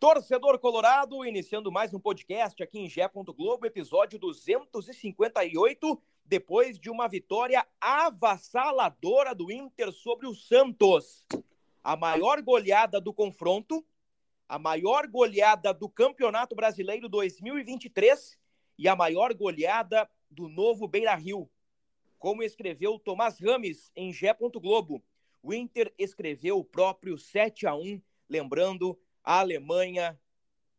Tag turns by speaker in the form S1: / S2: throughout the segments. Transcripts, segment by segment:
S1: Torcedor Colorado, iniciando mais um podcast aqui em Gé. Globo, episódio 258, depois de uma vitória avassaladora do Inter sobre o Santos. A maior goleada do confronto, a maior goleada do Campeonato Brasileiro 2023 e a maior goleada do novo Beira Rio. Como escreveu Tomás Rames em Gé. Globo, o Inter escreveu o próprio 7 a 1 lembrando a Alemanha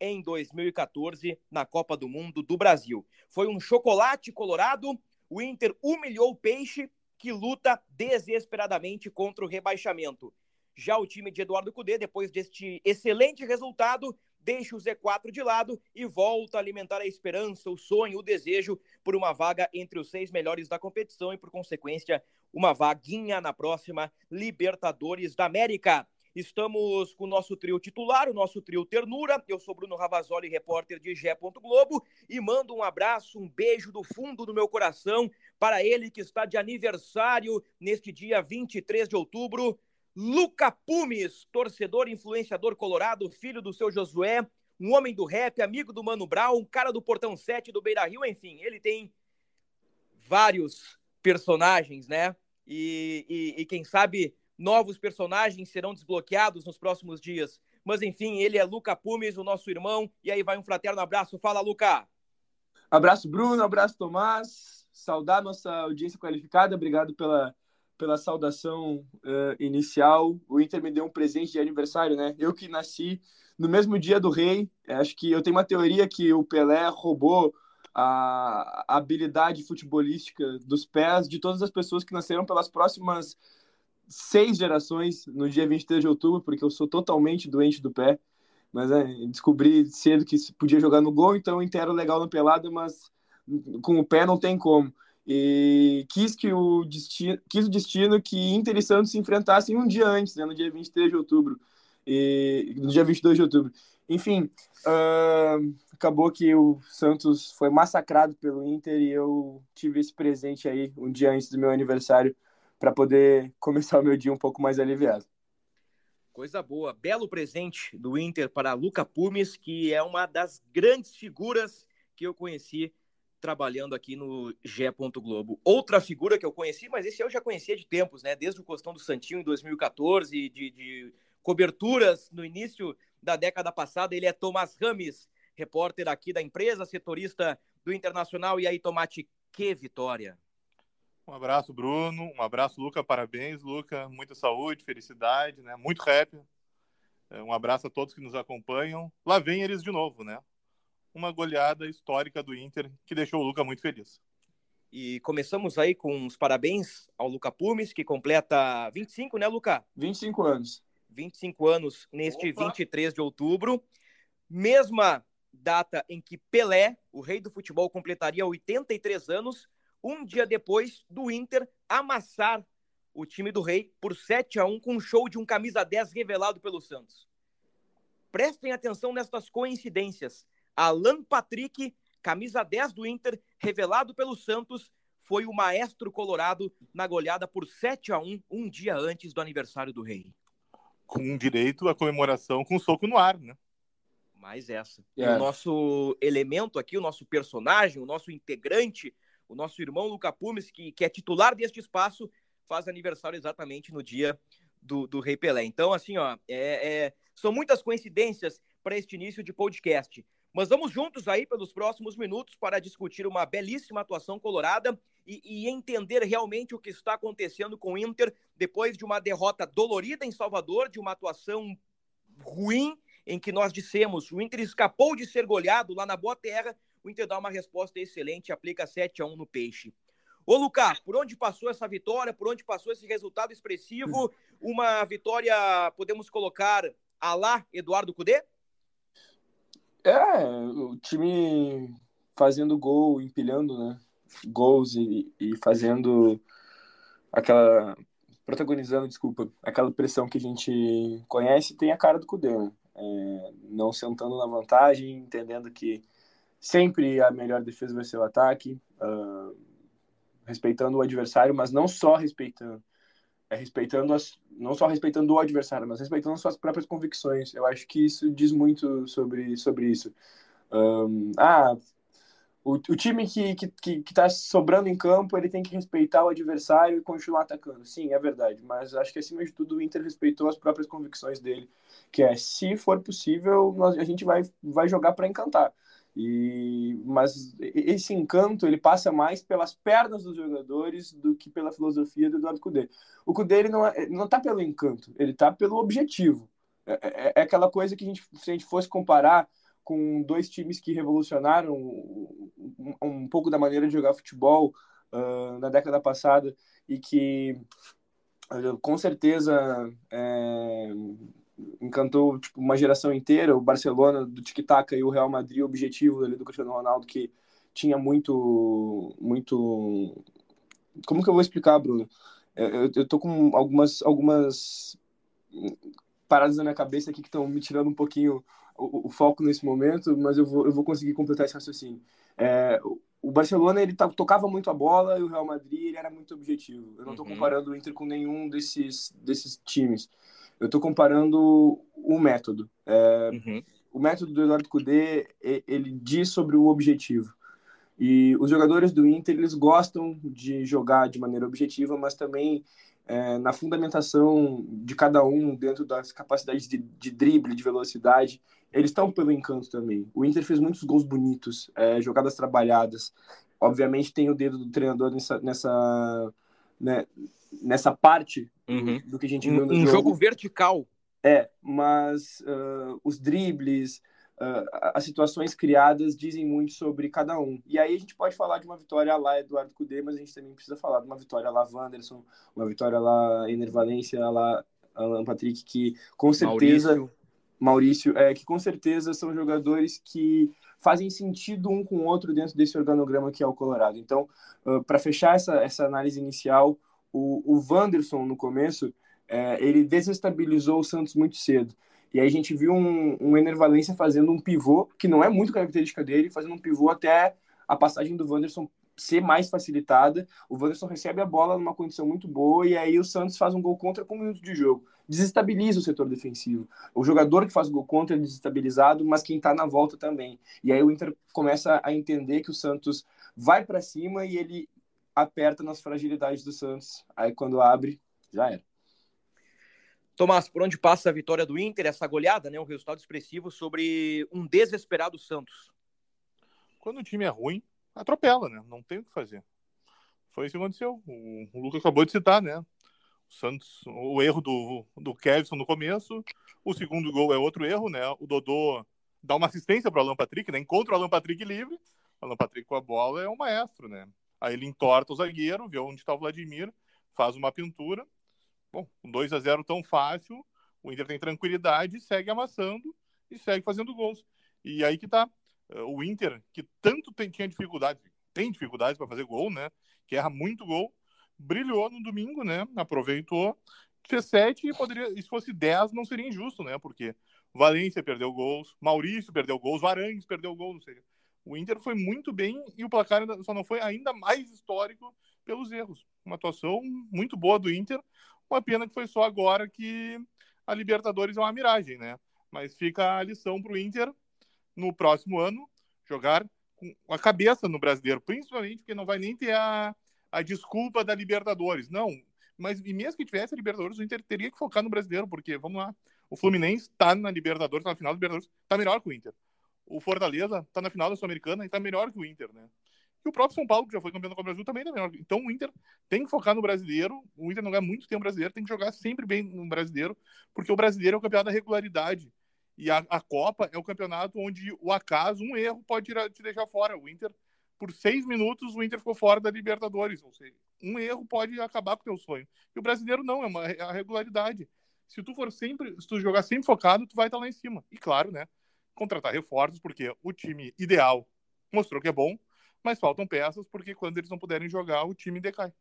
S1: em 2014 na Copa do Mundo do Brasil. Foi um chocolate colorado, o Inter humilhou o Peixe, que luta desesperadamente contra o rebaixamento. Já o time de Eduardo Cudê, depois deste excelente resultado, deixa o Z4 de lado e volta a alimentar a esperança, o sonho, o desejo por uma vaga entre os seis melhores da competição e, por consequência, uma vaguinha na próxima Libertadores da América. Estamos com o nosso trio titular, o nosso trio Ternura. Eu sou Bruno Ravazoli, repórter de Gé. Globo, e mando um abraço, um beijo do fundo do meu coração para ele que está de aniversário neste dia 23 de outubro. Luca Pumes, torcedor influenciador colorado, filho do seu Josué, um homem do rap, amigo do Mano Brown, um cara do Portão 7 do Beira Rio, enfim, ele tem vários personagens, né? E, e, e, quem sabe novos personagens serão desbloqueados nos próximos dias. Mas enfim, ele é Luca Pumes, o nosso irmão, e aí vai um fraterno abraço. Fala, Luca!
S2: Abraço, Bruno, abraço, Tomás. Saudar nossa audiência qualificada, obrigado pela pela saudação uh, inicial. O Inter me deu um presente de aniversário, né? Eu que nasci no mesmo dia do Rei. Acho que eu tenho uma teoria que o Pelé roubou a, a habilidade futebolística dos pés de todas as pessoas que nasceram pelas próximas seis gerações no dia 23 de outubro, porque eu sou totalmente doente do pé. Mas é, descobri cedo que podia jogar no gol, então o Inter era legal na pelada, mas com o pé não tem como e quis que o destino, quis o destino que Inter e Santos se enfrentassem um dia antes, né, no dia 23 de outubro, e, no dia 22 de outubro. Enfim, uh, acabou que o Santos foi massacrado pelo Inter e eu tive esse presente aí um dia antes do meu aniversário para poder começar o meu dia um pouco mais aliviado.
S1: Coisa boa, belo presente do Inter para Luca Pumes, que é uma das grandes figuras que eu conheci trabalhando aqui no Gé. Globo. Outra figura que eu conheci, mas esse eu já conhecia de tempos, né? Desde o Costão do Santinho em 2014, de, de coberturas no início da década passada. Ele é Tomás Rames, repórter aqui da empresa, setorista do Internacional. E aí, Tomate, que vitória!
S3: Um abraço, Bruno. Um abraço, Luca. Parabéns, Luca. Muita saúde, felicidade, né? Muito rap. É, um abraço a todos que nos acompanham. Lá vem eles de novo, né? uma goleada histórica do Inter que deixou o Luca muito feliz.
S1: E começamos aí com os parabéns ao Luca Pumes, que completa 25, né, Luca?
S2: 25 anos.
S1: 25 anos neste Opa. 23 de outubro. Mesma data em que Pelé, o rei do futebol, completaria 83 anos, um dia depois do Inter amassar o time do rei por 7 a 1 com um show de um camisa 10 revelado pelo Santos. Prestem atenção nestas coincidências. Alan Patrick, camisa 10 do Inter, revelado pelo Santos, foi o maestro colorado na goleada por 7 a 1 um dia antes do aniversário do Rei.
S3: Com direito à comemoração com soco no ar, né?
S1: Mais essa. É. o nosso elemento aqui, o nosso personagem, o nosso integrante, o nosso irmão Luca Pumes, que, que é titular deste espaço, faz aniversário exatamente no dia do, do Rei Pelé. Então, assim, ó, é, é, são muitas coincidências para este início de podcast. Mas vamos juntos aí pelos próximos minutos para discutir uma belíssima atuação colorada e, e, entender realmente o que está acontecendo com o Inter depois de uma derrota dolorida em Salvador, de uma atuação ruim em que nós dissemos o Inter escapou de ser goleado lá na Boa Terra, o Inter dá uma resposta excelente, aplica 7 a 1 no Peixe. Ô, Lucas, por onde passou essa vitória? Por onde passou esse resultado expressivo? Uma vitória, podemos colocar, a lá Eduardo Cudê?
S2: É, o time fazendo gol, empilhando, né? Gols e, e fazendo aquela. protagonizando, desculpa, aquela pressão que a gente conhece, tem a cara do Cudê, né? É, não sentando na vantagem, entendendo que sempre a melhor defesa vai ser o ataque, uh, respeitando o adversário, mas não só respeitando, é respeitando as, não só respeitando o adversário, mas respeitando as suas próprias convicções. Eu acho que isso diz muito sobre, sobre isso. Um, ah, o, o time que está que, que, tá sobrando em campo, ele tem que respeitar o adversário e continuar atacando. Sim, é verdade, mas acho que acima de tudo o Inter respeitou as próprias convicções dele, que é, se for possível, nós, a gente vai, vai jogar para encantar. E, mas esse encanto ele passa mais pelas pernas dos jogadores do que pela filosofia do Eduardo Cudê. O Cudê ele não é, não está pelo encanto, ele está pelo objetivo. É, é, é, aquela coisa que a gente, se a gente fosse comparar com dois times que revolucionaram um, um pouco da maneira de jogar futebol uh, na década passada e que uh, com certeza é, encantou tipo, uma geração inteira, o Barcelona do tic-tac e o Real Madrid, o objetivo ali do Cristiano Ronaldo que tinha muito muito como que eu vou explicar, Bruno? Eu, eu tô com algumas algumas paradas na minha cabeça aqui que estão me tirando um pouquinho o, o, foco nesse momento, mas eu vou, eu vou conseguir completar esse raciocínio. É, o Barcelona ele tocava muito a bola e o Real Madrid ele era muito objetivo. Eu não estou uhum. comparando o Inter com nenhum desses, desses times. Eu estou comparando o método. É, uhum. O método do Eduardo Cudê, ele diz sobre o objetivo. E os jogadores do Inter, eles gostam de jogar de maneira objetiva, mas também é, na fundamentação de cada um, dentro das capacidades de, de drible, de velocidade, eles estão pelo encanto também. O Inter fez muitos gols bonitos, é, jogadas trabalhadas. Obviamente tem o dedo do treinador nessa, nessa, né, nessa parte uhum. do que a gente viu no
S1: um
S2: jogo.
S1: jogo vertical.
S2: É, mas uh, os dribles, uh, as situações criadas dizem muito sobre cada um. E aí a gente pode falar de uma vitória lá Eduardo Cudê, mas a gente também precisa falar de uma vitória lá Wanderson, uma vitória lá Ener Valência, lá Alan Patrick, que com certeza... Maurício. Maurício, é, que com certeza são jogadores que fazem sentido um com o outro dentro desse organograma que é o Colorado. Então, uh, para fechar essa, essa análise inicial, o, o Wanderson, no começo, é, ele desestabilizou o Santos muito cedo. E aí a gente viu um, um Ener Valência fazendo um pivô, que não é muito característica dele, fazendo um pivô até a passagem do Wanderson ser mais facilitada. O Wanderson recebe a bola numa condição muito boa e aí o Santos faz um gol contra com um minuto de jogo. Desestabiliza o setor defensivo. O jogador que faz gol contra é desestabilizado, mas quem está na volta também. E aí o Inter começa a entender que o Santos vai para cima e ele aperta nas fragilidades do Santos. Aí quando abre, já era.
S1: Tomás, por onde passa a vitória do Inter, essa goleada, né? Um resultado expressivo sobre um desesperado Santos.
S3: Quando o time é ruim, atropela, né? Não tem o que fazer. Foi isso que aconteceu. O, o Lucas acabou de citar, né? O Santos, o erro do, do Kevson no começo. O segundo gol é outro erro, né? O Dodô dá uma assistência para o Alan Patrick, né? Encontra o Alan Patrick livre. O Alan Patrick com a bola é um maestro, né? Aí ele entorta o zagueiro, vê onde está o Vladimir, faz uma pintura. Bom, com 2 a 0 tão fácil, o Inter tem tranquilidade, segue amassando e segue fazendo gols. E aí que tá. Eh, o Inter, que tanto tem, tinha dificuldade, tem dificuldades para fazer gol, né? Que erra muito gol, brilhou no domingo, né? Aproveitou, fez 7 e poderia, se fosse 10, não seria injusto, né? Porque Valência perdeu gols, Maurício perdeu gols, Varangues perdeu gols, não sei. O Inter foi muito bem e o placar só não foi ainda mais histórico pelos erros. Uma atuação muito boa do Inter. Uma pena que foi só agora que a Libertadores é uma miragem, né? Mas fica a lição para o Inter no próximo ano jogar com a cabeça no brasileiro, principalmente porque não vai nem ter a, a desculpa da Libertadores. Não, mas e mesmo que tivesse a Libertadores, o Inter teria que focar no brasileiro, porque, vamos lá, o Fluminense está na Libertadores, tá na final da Libertadores, está melhor que o Inter o Fortaleza tá na final da Sul-Americana e tá melhor que o Inter, né? E o próprio São Paulo, que já foi campeão da Copa do Brasil, também tá melhor. Então o Inter tem que focar no brasileiro. O Inter não ganha muito tempo brasileiro, tem que jogar sempre bem no brasileiro, porque o brasileiro é o campeonato da regularidade. E a, a Copa é o campeonato onde o acaso, um erro, pode tirar, te deixar fora. O Inter por seis minutos o Inter ficou fora da Libertadores. Ou seja, um erro pode acabar com o teu sonho. E o brasileiro não, é uma é a regularidade. Se tu for sempre, se tu jogar sempre focado, tu vai estar lá em cima. E claro, né? Contratar reforços, porque o time ideal mostrou que é bom, mas faltam peças, porque quando eles não puderem jogar, o time decai.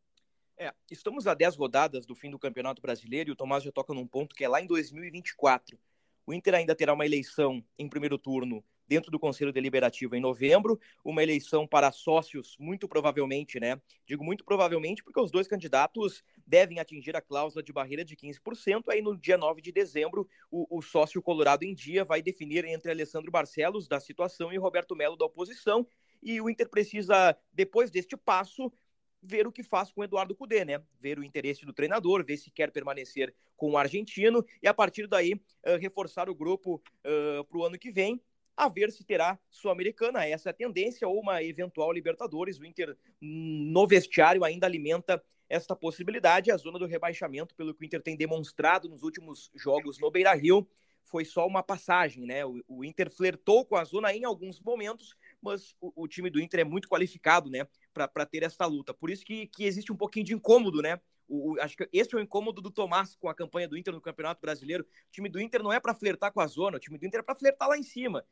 S1: É, estamos a 10 rodadas do fim do Campeonato Brasileiro e o Tomás já toca num ponto que é lá em 2024. O Inter ainda terá uma eleição em primeiro turno dentro do Conselho Deliberativo em novembro, uma eleição para sócios, muito provavelmente, né? Digo muito provavelmente porque os dois candidatos devem atingir a cláusula de barreira de 15%. Aí no dia 9 de dezembro, o, o sócio colorado em dia vai definir entre Alessandro Barcelos, da situação, e Roberto Melo, da oposição. E o Inter precisa, depois deste passo, ver o que faz com o Eduardo Cudê, né? Ver o interesse do treinador, ver se quer permanecer com o argentino e a partir daí uh, reforçar o grupo uh, para o ano que vem a ver se terá Sul-Americana. Essa é a tendência, ou uma eventual Libertadores. O Inter, no vestiário, ainda alimenta esta possibilidade. A zona do rebaixamento, pelo que o Inter tem demonstrado nos últimos jogos no Beira Rio, foi só uma passagem, né? O, o Inter flertou com a zona em alguns momentos, mas o, o time do Inter é muito qualificado, né, para ter esta luta. Por isso que, que existe um pouquinho de incômodo, né? O, acho que esse é o incômodo do Tomás com a campanha do Inter no Campeonato Brasileiro. O time do Inter não é para flertar com a zona, o time do Inter é para flertar lá em cima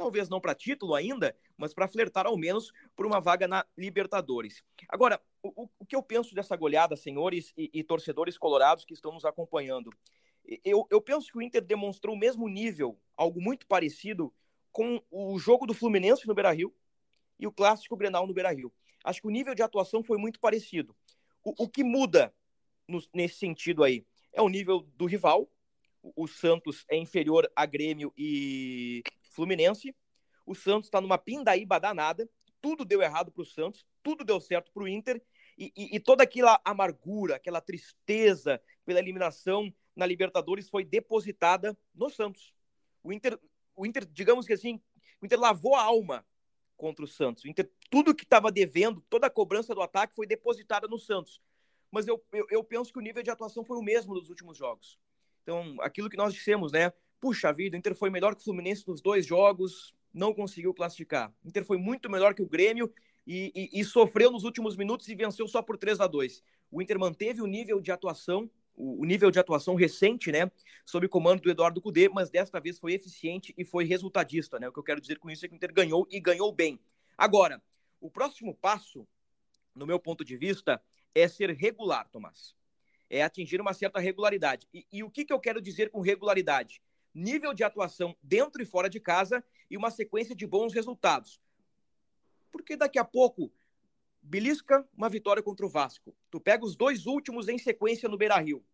S1: talvez não para título ainda, mas para flertar ao menos por uma vaga na Libertadores. Agora, o, o que eu penso dessa goleada, senhores e, e, torcedores colorados que estão nos acompanhando? Eu, eu penso que o Inter demonstrou o mesmo nível, algo muito parecido com o jogo do Fluminense no Beira-Rio e o clássico Grenal no Beira-Rio. Acho que o nível de atuação foi muito parecido. O, o que muda no, nesse sentido aí é o nível do rival. O, o Santos é inferior a Grêmio e, Fluminense. O Santos está numa pindaíba danada. Tudo deu errado para o Santos, tudo deu certo para o Inter. E, e, e, toda aquela amargura, aquela tristeza pela eliminação na Libertadores foi depositada no Santos. O Inter, o Inter, digamos que assim, o Inter lavou a alma contra o Santos. O Inter, tudo que estava devendo, toda a cobrança do ataque foi depositada no Santos. Mas eu, eu, eu penso que o nível de atuação foi o mesmo nos últimos jogos. Então, aquilo que nós dissemos, né? Puxa vida, o Inter foi melhor que o Fluminense nos dois jogos, não conseguiu classificar. O Inter foi muito melhor que o Grêmio e, e, e sofreu nos últimos minutos e venceu só por 3 a 2 O Inter manteve o nível de atuação, o, nível de atuação recente, né, sob comando do Eduardo Cudê, mas desta vez foi eficiente e foi resultadista, né? O que eu quero dizer com isso é que o Inter ganhou e ganhou bem. Agora, o próximo passo, no meu ponto de vista, é ser regular, Tomás. É atingir uma certa regularidade. E, e o que, que eu quero dizer com regularidade? Nível de atuação dentro e fora de casa e uma sequência de bons resultados. Porque daqui a pouco, belisca uma vitória contra o Vasco. Tu pega os dois últimos em sequência no Beira Rio,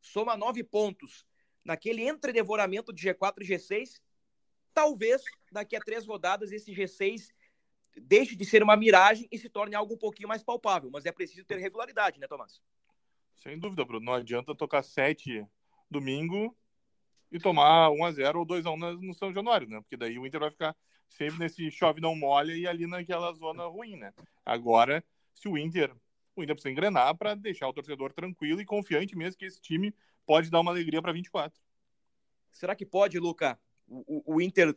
S1: soma nove pontos naquele entredevoramento de G4 e G6. Talvez daqui a três rodadas esse G6 deixe de ser uma miragem e se torne algo um pouquinho mais palpável. Mas é preciso ter regularidade, né, Tomás?
S3: Sem dúvida, Bruno. Não adianta tocar sete domingo e tomar 1x0 ou 2x1 no São Januário, né? Porque daí o Inter vai ficar sempre nesse chove não molha e ali naquela zona ruim, né? Agora, se o Inter, o Inter precisa engrenar para deixar o torcedor tranquilo e confiante mesmo que esse time pode dar uma alegria para 24.
S1: Será que pode, Luca, o, o Inter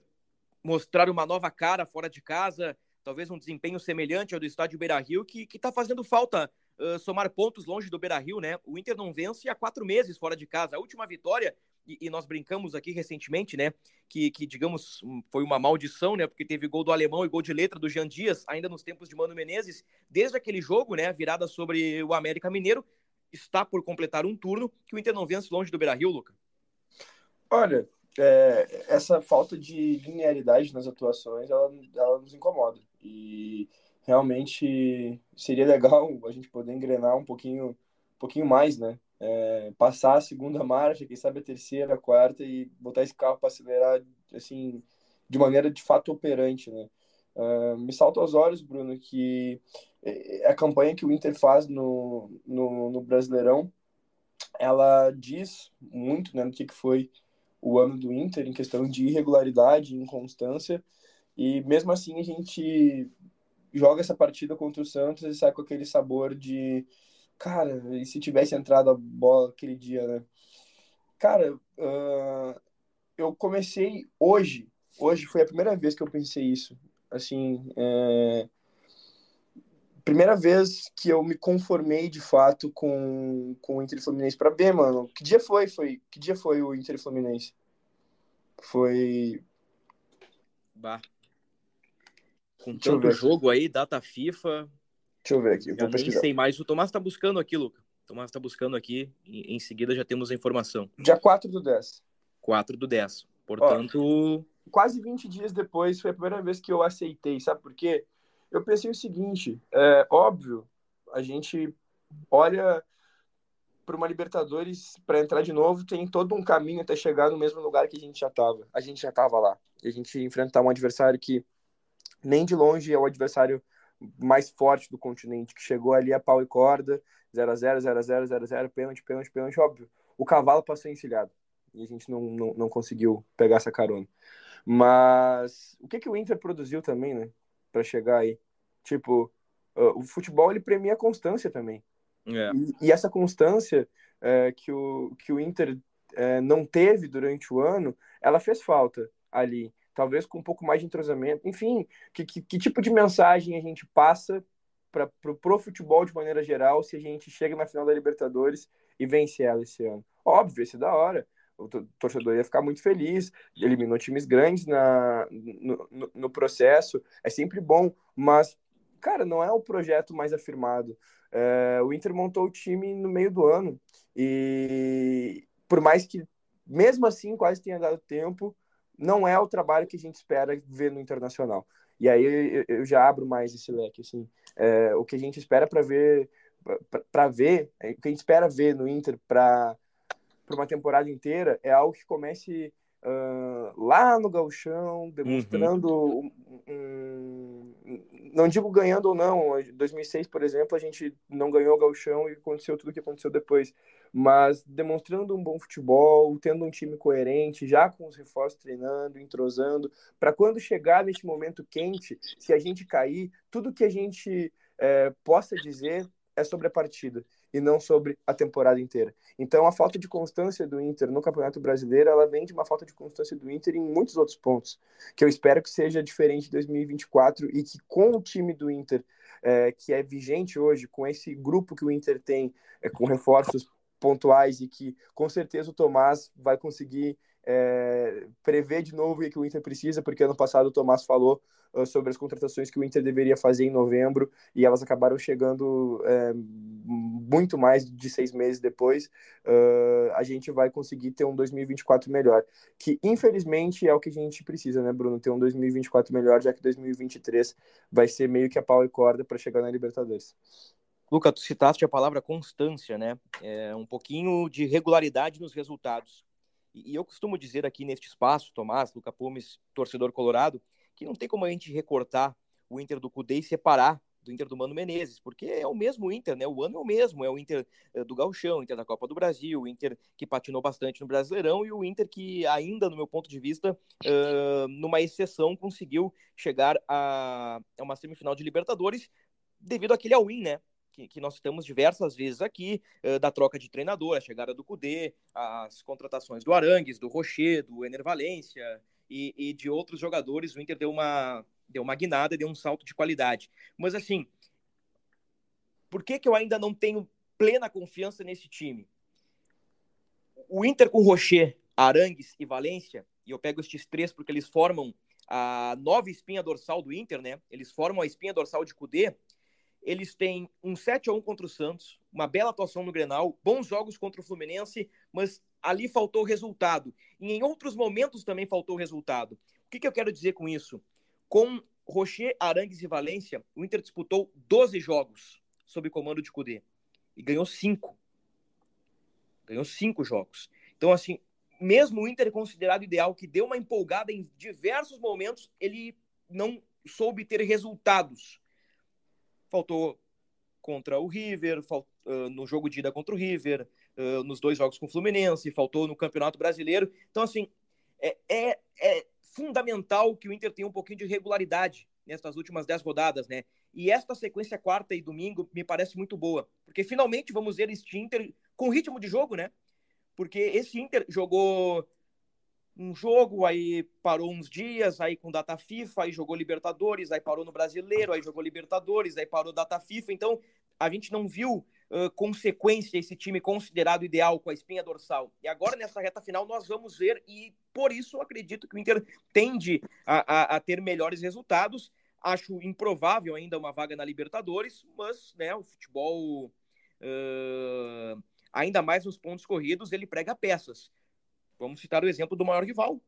S1: mostrar uma nova cara fora de casa, talvez um desempenho semelhante ao do estádio Beira-Rio, que está fazendo falta uh, somar pontos longe do Beira-Rio, né? O Inter não vence há quatro meses fora de casa. A última vitória e, e, nós brincamos aqui recentemente, né, que, que, digamos, foi uma maldição, né, porque teve gol do alemão e gol de letra do Jean Dias, ainda nos tempos de Mano Menezes, desde aquele jogo, né, virada sobre o América Mineiro, está por completar um turno que o Inter não vence longe do Beira-Rio, Luca.
S2: Olha, é, essa falta de linearidade nas atuações, ela, ela nos incomoda, e realmente seria legal a gente poder engrenar um pouquinho, um pouquinho mais, né, é, passar a segunda marcha, quem sabe a terceira, a quarta e botar esse carro para acelerar assim de maneira de fato operante, né? Uh, me salta aos olhos, Bruno, que é, a campanha que o Inter faz no, no, no Brasileirão, ela diz muito, né, no que, que foi o ano do Inter em questão de irregularidade, inconstância, e mesmo assim a gente joga essa partida contra o Santos e sai com aquele sabor de Cara, e se tivesse entrado a bola aquele dia, né? Cara, uh, eu comecei hoje. Hoje foi a primeira vez que eu pensei isso. Assim, é, primeira vez que eu me conformei de fato com, com o Inter Fluminense para ver, mano. Que dia foi? Foi que dia foi o Inter Fluminense? Foi
S1: Bah. Com tanto jogo aí, data FIFA.
S2: Deixa eu ver aqui, eu vou
S1: nem sei mais. O Tomás tá buscando aqui, Luca. O Tomás tá buscando aqui. Em, em, seguida já temos a informação.
S2: Dia 4 do 10.
S1: 4 do 10. Portanto. Ó,
S2: quase 20 dias depois foi a primeira vez que eu aceitei, sabe por quê? Eu pensei o seguinte: é óbvio, a gente olha para uma Libertadores para entrar de novo tem todo um caminho até chegar no mesmo lugar que a gente já estava. A gente já estava lá. E a gente enfrentar um adversário que nem de longe é o adversário mais forte do continente, que chegou ali a pau e corda, 0 a 0 0 a 0 0 a 0 pênalti, pênalti, pênalti, óbvio. O cavalo passou encilhado e a gente não, não, não conseguiu pegar essa carona. Mas o que, que o Inter produziu também, né, para chegar aí? Tipo, uh, o futebol ele premia a constância também.
S1: É.
S2: E, e, essa constância é, que, o, que o Inter é, não teve durante o ano, ela fez falta ali. Talvez com um pouco mais de entrosamento. Enfim, que, que, que tipo de mensagem a gente passa para pro, pro futebol de maneira geral se a gente chega na final da Libertadores e vence ela esse ano? Óbvio, isso é da hora. O torcedor ia ficar muito feliz, eliminou times grandes na, no, no, no processo, é sempre bom, mas, cara, não é o projeto mais afirmado. É, o Inter montou o time no meio do ano e por mais que mesmo assim quase tenha dado tempo, não é o trabalho que a gente espera ver no internacional. E aí eu, já abro mais esse leque assim, é, o que a gente espera para ver para ver, é, o que a gente espera ver no Inter para para uma temporada inteira é algo que comece uh, lá no galchão, demonstrando uhum. um, um, não digo ganhando ou não, em 2006, por exemplo, a gente não ganhou o galchão e aconteceu tudo o que aconteceu depois, mas demonstrando um bom futebol, tendo um time coerente, já com os reforços treinando, entrosando, para quando chegar nesse momento quente, se a gente cair, tudo que a gente é, possa dizer é sobre a partida e não sobre a temporada inteira. Então, a falta de constância do Inter no Campeonato Brasileiro, ela vem de uma falta de constância do Inter em muitos outros pontos, que eu espero que seja diferente em 2024 e que com o time do Inter, é, que é vigente hoje, com esse grupo que o Inter tem, é, com reforços pontuais e que com certeza o Tomás vai conseguir é, prever de novo o que o Inter precisa, porque ano passado o Tomás falou uh, sobre as contratações que o Inter deveria fazer em novembro e elas acabaram chegando é, muito mais de seis meses depois. Uh, a gente vai conseguir ter um 2024 melhor, que infelizmente é o que a gente precisa, né, Bruno? Ter um 2024 melhor, já que 2023 vai ser meio que a pau e corda para chegar na Libertadores.
S1: Luca, tu citaste a palavra constância, né? É um pouquinho de regularidade nos resultados. E, eu costumo dizer aqui neste espaço, Tomás, Luca Pumes, torcedor colorado, que não tem como a gente recortar o Inter do Cudê e separar do Inter do Mano Menezes, porque é o mesmo Inter, né? O ano é o mesmo, é o Inter eh, do Gauchão, o Inter da Copa do Brasil, o Inter que patinou bastante no Brasileirão e o Inter que ainda, no meu ponto de vista, uh, numa exceção, conseguiu chegar a, a uma semifinal de Libertadores devido àquele all-in, né? Que, que, nós estamos diversas vezes aqui, uh, da troca de treinador, a chegada do Cudê, as contratações do Arangues, do Rocher, do Ener Valência e, e, de outros jogadores, o Inter deu uma, deu uma guinada, deu um salto de qualidade. Mas assim, por que, que eu ainda não tenho plena confiança nesse time? O Inter com Rocher, Arangues e Valência, e eu pego estes três porque eles formam a nova espinha dorsal do Inter, né? Eles formam a espinha dorsal de Cudê eles têm um 7 a 1 contra o Santos, uma bela atuação no Grenal, bons jogos contra o Fluminense, mas ali faltou resultado. E em outros momentos também faltou resultado. O que, que eu quero dizer com isso? Com Rocher, Arangues e Valência, o Inter disputou 12 jogos sob comando de Cudê e ganhou 5. Ganhou 5 jogos. Então, assim, mesmo o Inter considerado ideal, que deu uma empolgada em diversos momentos, ele não soube ter resultados faltou contra o River, falt, uh, no jogo de ida contra o River, uh, nos dois jogos com o Fluminense, faltou no Campeonato Brasileiro. Então, assim, é, é, é, fundamental que o Inter tenha um pouquinho de regularidade nessas últimas dez rodadas, né? E esta sequência quarta e domingo me parece muito boa, porque finalmente vamos ver este Inter com ritmo de jogo, né? Porque esse Inter jogou um jogo, aí parou uns dias, aí com data FIFA, aí jogou Libertadores, aí parou no Brasileiro, aí jogou Libertadores, aí parou data FIFA. Então, a gente não viu uh, consequência esse time considerado ideal com a espinha dorsal. E agora, nessa reta final, nós vamos ver, e por isso acredito que o Inter tende a, a, a ter melhores resultados. Acho improvável ainda uma vaga na Libertadores, mas né, o futebol, uh, ainda mais nos pontos corridos, ele prega peças. Vamos citar o exemplo do maior rival,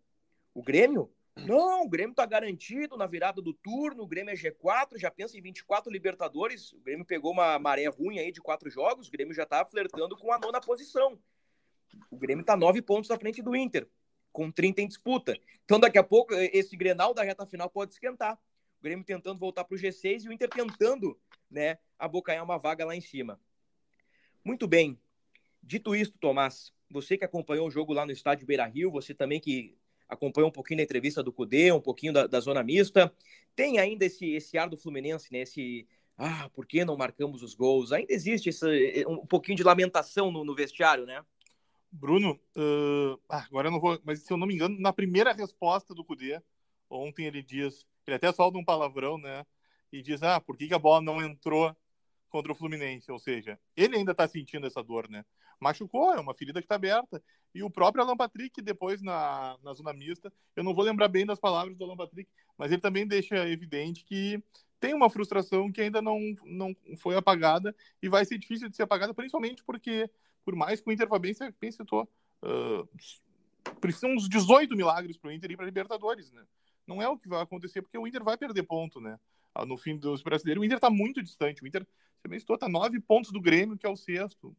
S1: o Grêmio. Não, o Grêmio está garantido na virada do turno, o Grêmio é G4, já pensa em 24 Libertadores. O Grêmio pegou uma maré ruim aí de quatro jogos, o Grêmio já está flertando com a nona posição. O Grêmio está nove pontos à frente do Inter, com 30 em disputa. Então, daqui a pouco, esse Grenal da reta final pode esquentar. O Grêmio tentando voltar para o G6 e o Inter tentando né, abocanhar uma vaga lá em cima. Muito bem. Dito isto, Tomás, você que acompanhou o jogo lá no estádio Beira Rio, você também que acompanhou um pouquinho da entrevista do Cudê, um pouquinho da, da zona mista, tem ainda esse, esse ar do Fluminense, né? Esse, ah, por que não marcamos os gols? Ainda existe esse, um pouquinho de lamentação no, no vestiário, né?
S3: Bruno, uh, agora eu não vou, mas se eu não me engano, na primeira resposta do Cudê, ontem ele diz, ele até solta um palavrão, né? E diz, ah, por que, que a bola não entrou contra o Fluminense? Ou seja, ele ainda tá sentindo essa dor, né? machucou, é uma ferida que está aberta. E o próprio Alan Patrick, depois na, na zona mista, eu não vou lembrar bem das palavras do Alan Patrick, mas ele também deixa evidente que tem uma frustração que ainda não, não foi apagada e vai ser difícil de ser apagada, principalmente porque, por mais que o Inter vá bem, você eu tô, uh, precisam uns 18 milagres para o Inter ir para Libertadores, né? Não é o que vai acontecer, porque o Inter vai perder ponto, né? No fim dos brasileiros, o Inter está muito distante. O Inter, você bem está nove pontos do Grêmio, que é o sexto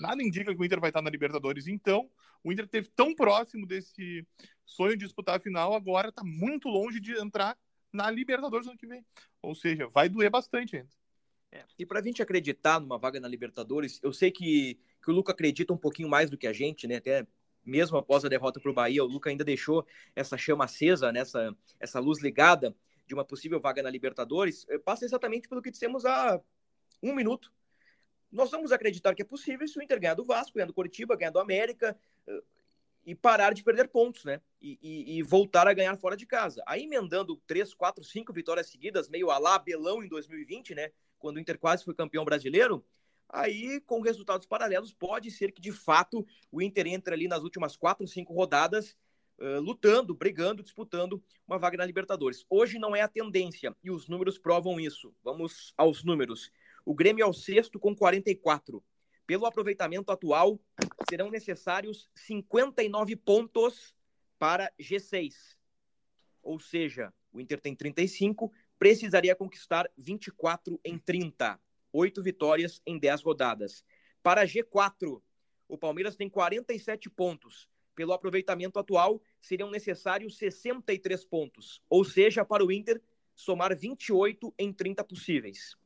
S3: nada indica que o Inter vai estar na Libertadores. Então, o Inter teve tão próximo desse sonho de disputar a final, agora está muito longe de entrar na Libertadores ano que vem. Ou seja, vai doer bastante ainda.
S1: É. E para a gente acreditar numa vaga na Libertadores, eu sei que, que o Luca acredita um pouquinho mais do que a gente, né? Até mesmo após a derrota para o Bahia, o Luca ainda deixou essa chama acesa, né? essa, essa luz ligada de uma possível vaga na Libertadores. Eh, passa exatamente pelo que dissemos há um minuto nós vamos acreditar que é possível se o Inter ganhar do Vasco, ganhar do Curitiba, ganhar do América eh, e parar de perder pontos, né? E, e, e, voltar a ganhar fora de casa. Aí emendando três, quatro, cinco vitórias seguidas, meio a lá Belão em 2020, né? Quando o Inter quase foi campeão brasileiro. Aí, com resultados paralelos, pode ser que de fato o Inter entre ali nas últimas quatro, cinco rodadas, lutando, brigando, disputando uma vaga na Libertadores. Hoje não é a tendência e os números provam isso. Vamos aos números. O Grêmio é o sexto com 44. Pelo aproveitamento atual, serão necessários 59 pontos para G6. Ou seja, o Inter tem 35, precisaria conquistar 24 em 30. Oito vitórias em 10 rodadas. Para G4, o Palmeiras tem 47 pontos. Pelo aproveitamento atual, seriam necessários 63 pontos. Ou seja, para o Inter, somar 28 em 30 possíveis.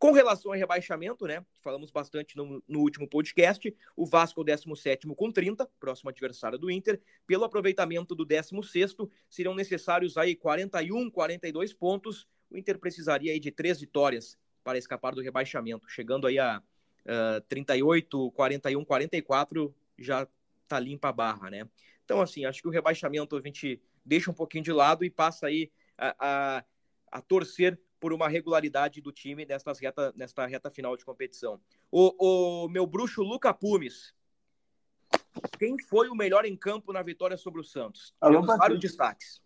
S1: Com relação ao rebaixamento, né? Falamos bastante no, no, último podcast. O Vasco é o 17 com 30, próximo adversário do Inter. Pelo aproveitamento do 16, seriam necessários aí 41, 42 pontos. O Inter precisaria aí de três vitórias para escapar do rebaixamento, chegando aí a uh, 38, 41, 44, já tá limpa a barra, né? Então, assim, acho que o rebaixamento a gente deixa um pouquinho de lado e passa aí a, a, a torcer por uma regularidade do time nesta reta, nesta reta final de competição. O, o meu bruxo Luca Pumes, quem foi o melhor em campo na vitória sobre o Santos?
S2: Alô,
S1: Temos vários destaques.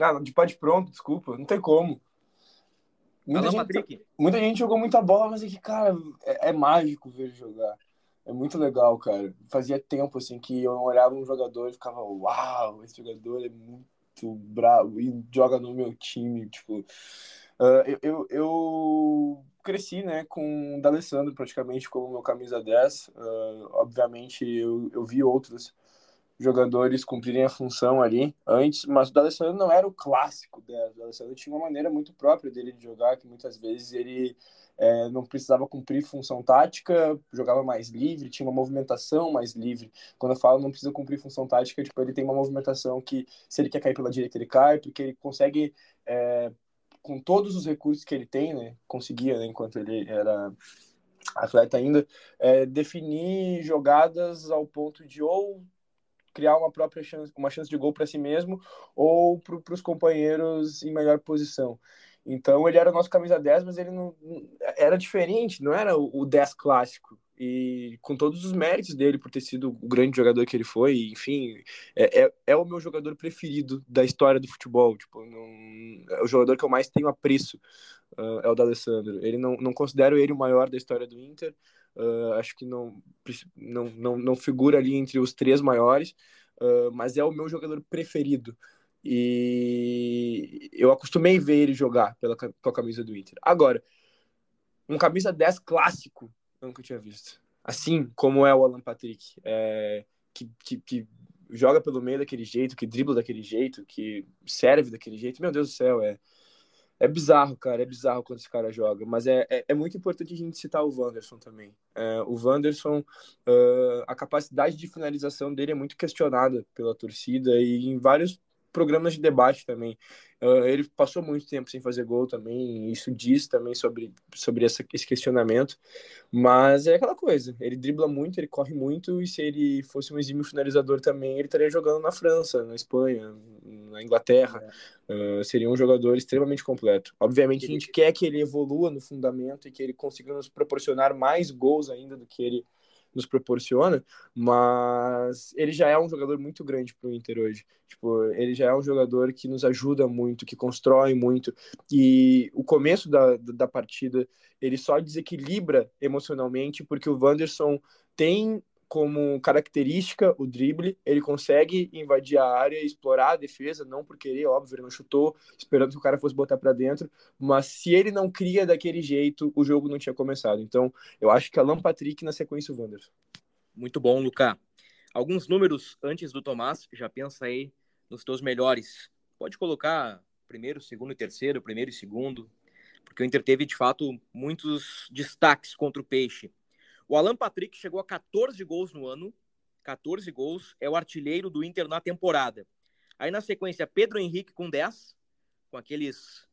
S2: Ah, de pode pronto, desculpa, não tem como. Muita,
S1: Alô,
S2: gente,
S1: Patrick.
S2: muita gente jogou muita bola, mas é que, cara, é, é mágico ver jogar. É muito legal, cara. Fazia tempo, assim, que eu olhava um jogador e ficava, uau, esse jogador é muito bravo e joga no meu time. Tipo, uh, eu, eu, eu, cresci né, com o D'Alessandro praticamente como meu camisa 10. Uh, ah, obviamente, eu, eu vi outros jogadores cumprirem a função ali antes, mas o D'Alessandro não era o clássico 10. O D'Alessandro tinha uma maneira muito própria dele de jogar, que muitas vezes ele é, não precisava cumprir função tática, jogava mais livre, tinha uma movimentação mais livre. Quando eu falo não precisa cumprir função tática, tipo, ele tem uma movimentação que, se ele quer cair pela direita, ele cai, porque ele consegue, é, com todos os recursos que ele tem, né, conseguia, né, enquanto ele era atleta ainda, é, definir jogadas ao ponto de ou criar uma própria chance, uma chance de gol para si mesmo ou para os companheiros em melhor posição. Então ele era o nosso camisa 10, mas ele não era diferente, não era o, o 10 clássico. E com todos os méritos dele por ter sido o grande jogador que ele foi, enfim, é, é, é o meu jogador preferido da história do futebol. Tipo, não, é o jogador que eu mais tenho apreço uh, é o da Alessandro. Ele não, não considero ele o maior da história do Inter. Uh, acho que não, não, não, não figura ali entre os três maiores, uh, mas é o meu jogador preferido. E eu acostumei ver ele jogar pela, pela camisa do Inter. Agora, um camisa 10 clássico, eu nunca tinha visto. Assim como é o Alan Patrick, é, que, que, que, joga pelo meio daquele jeito, que dribla daquele jeito, que serve daquele jeito. Meu Deus do céu, é, é bizarro, cara. É bizarro quando esse cara joga. Mas é, é, é muito importante a gente citar o Wanderson também. É, o Wanderson, uh, a capacidade de finalização dele é muito questionada pela torcida e em vários programas de debate também. Uh, ele passou muito tempo sem fazer gol também, isso diz também sobre, sobre essa, esse questionamento. Mas é aquela coisa, ele dribla muito, ele corre muito, e se ele fosse um exímio finalizador também, ele estaria jogando na França, na Espanha, na Inglaterra. É. Uh, seria um jogador extremamente completo. Obviamente, a gente quer que ele evolua no fundamento e que ele consiga nos proporcionar mais gols ainda do que ele nos proporciona, mas ele já é um jogador muito grande para o Inter hoje. Tipo, ele já é um jogador que nos ajuda muito, que constrói muito, e o começo da, da partida ele só desequilibra emocionalmente porque o Wanderson tem como característica o drible, ele consegue invadir a área, explorar a defesa, não por querer, óbvio, ele não chutou, esperando que o cara fosse botar para dentro, mas se ele não cria daquele jeito, o jogo não tinha começado. Então, eu acho que Alan Patrick na sequência o Wanderson.
S1: Muito bom, Lucas. Alguns números antes do Tomás, já pensa aí nos teus melhores. Pode colocar primeiro, segundo e terceiro, primeiro e segundo, porque o Inter teve de fato muitos destaques contra o Peixe. O Alan Patrick chegou a 14 gols no ano, 14 gols, é o artilheiro do Inter na temporada. Aí na sequência, Pedro Henrique com 10, com aqueles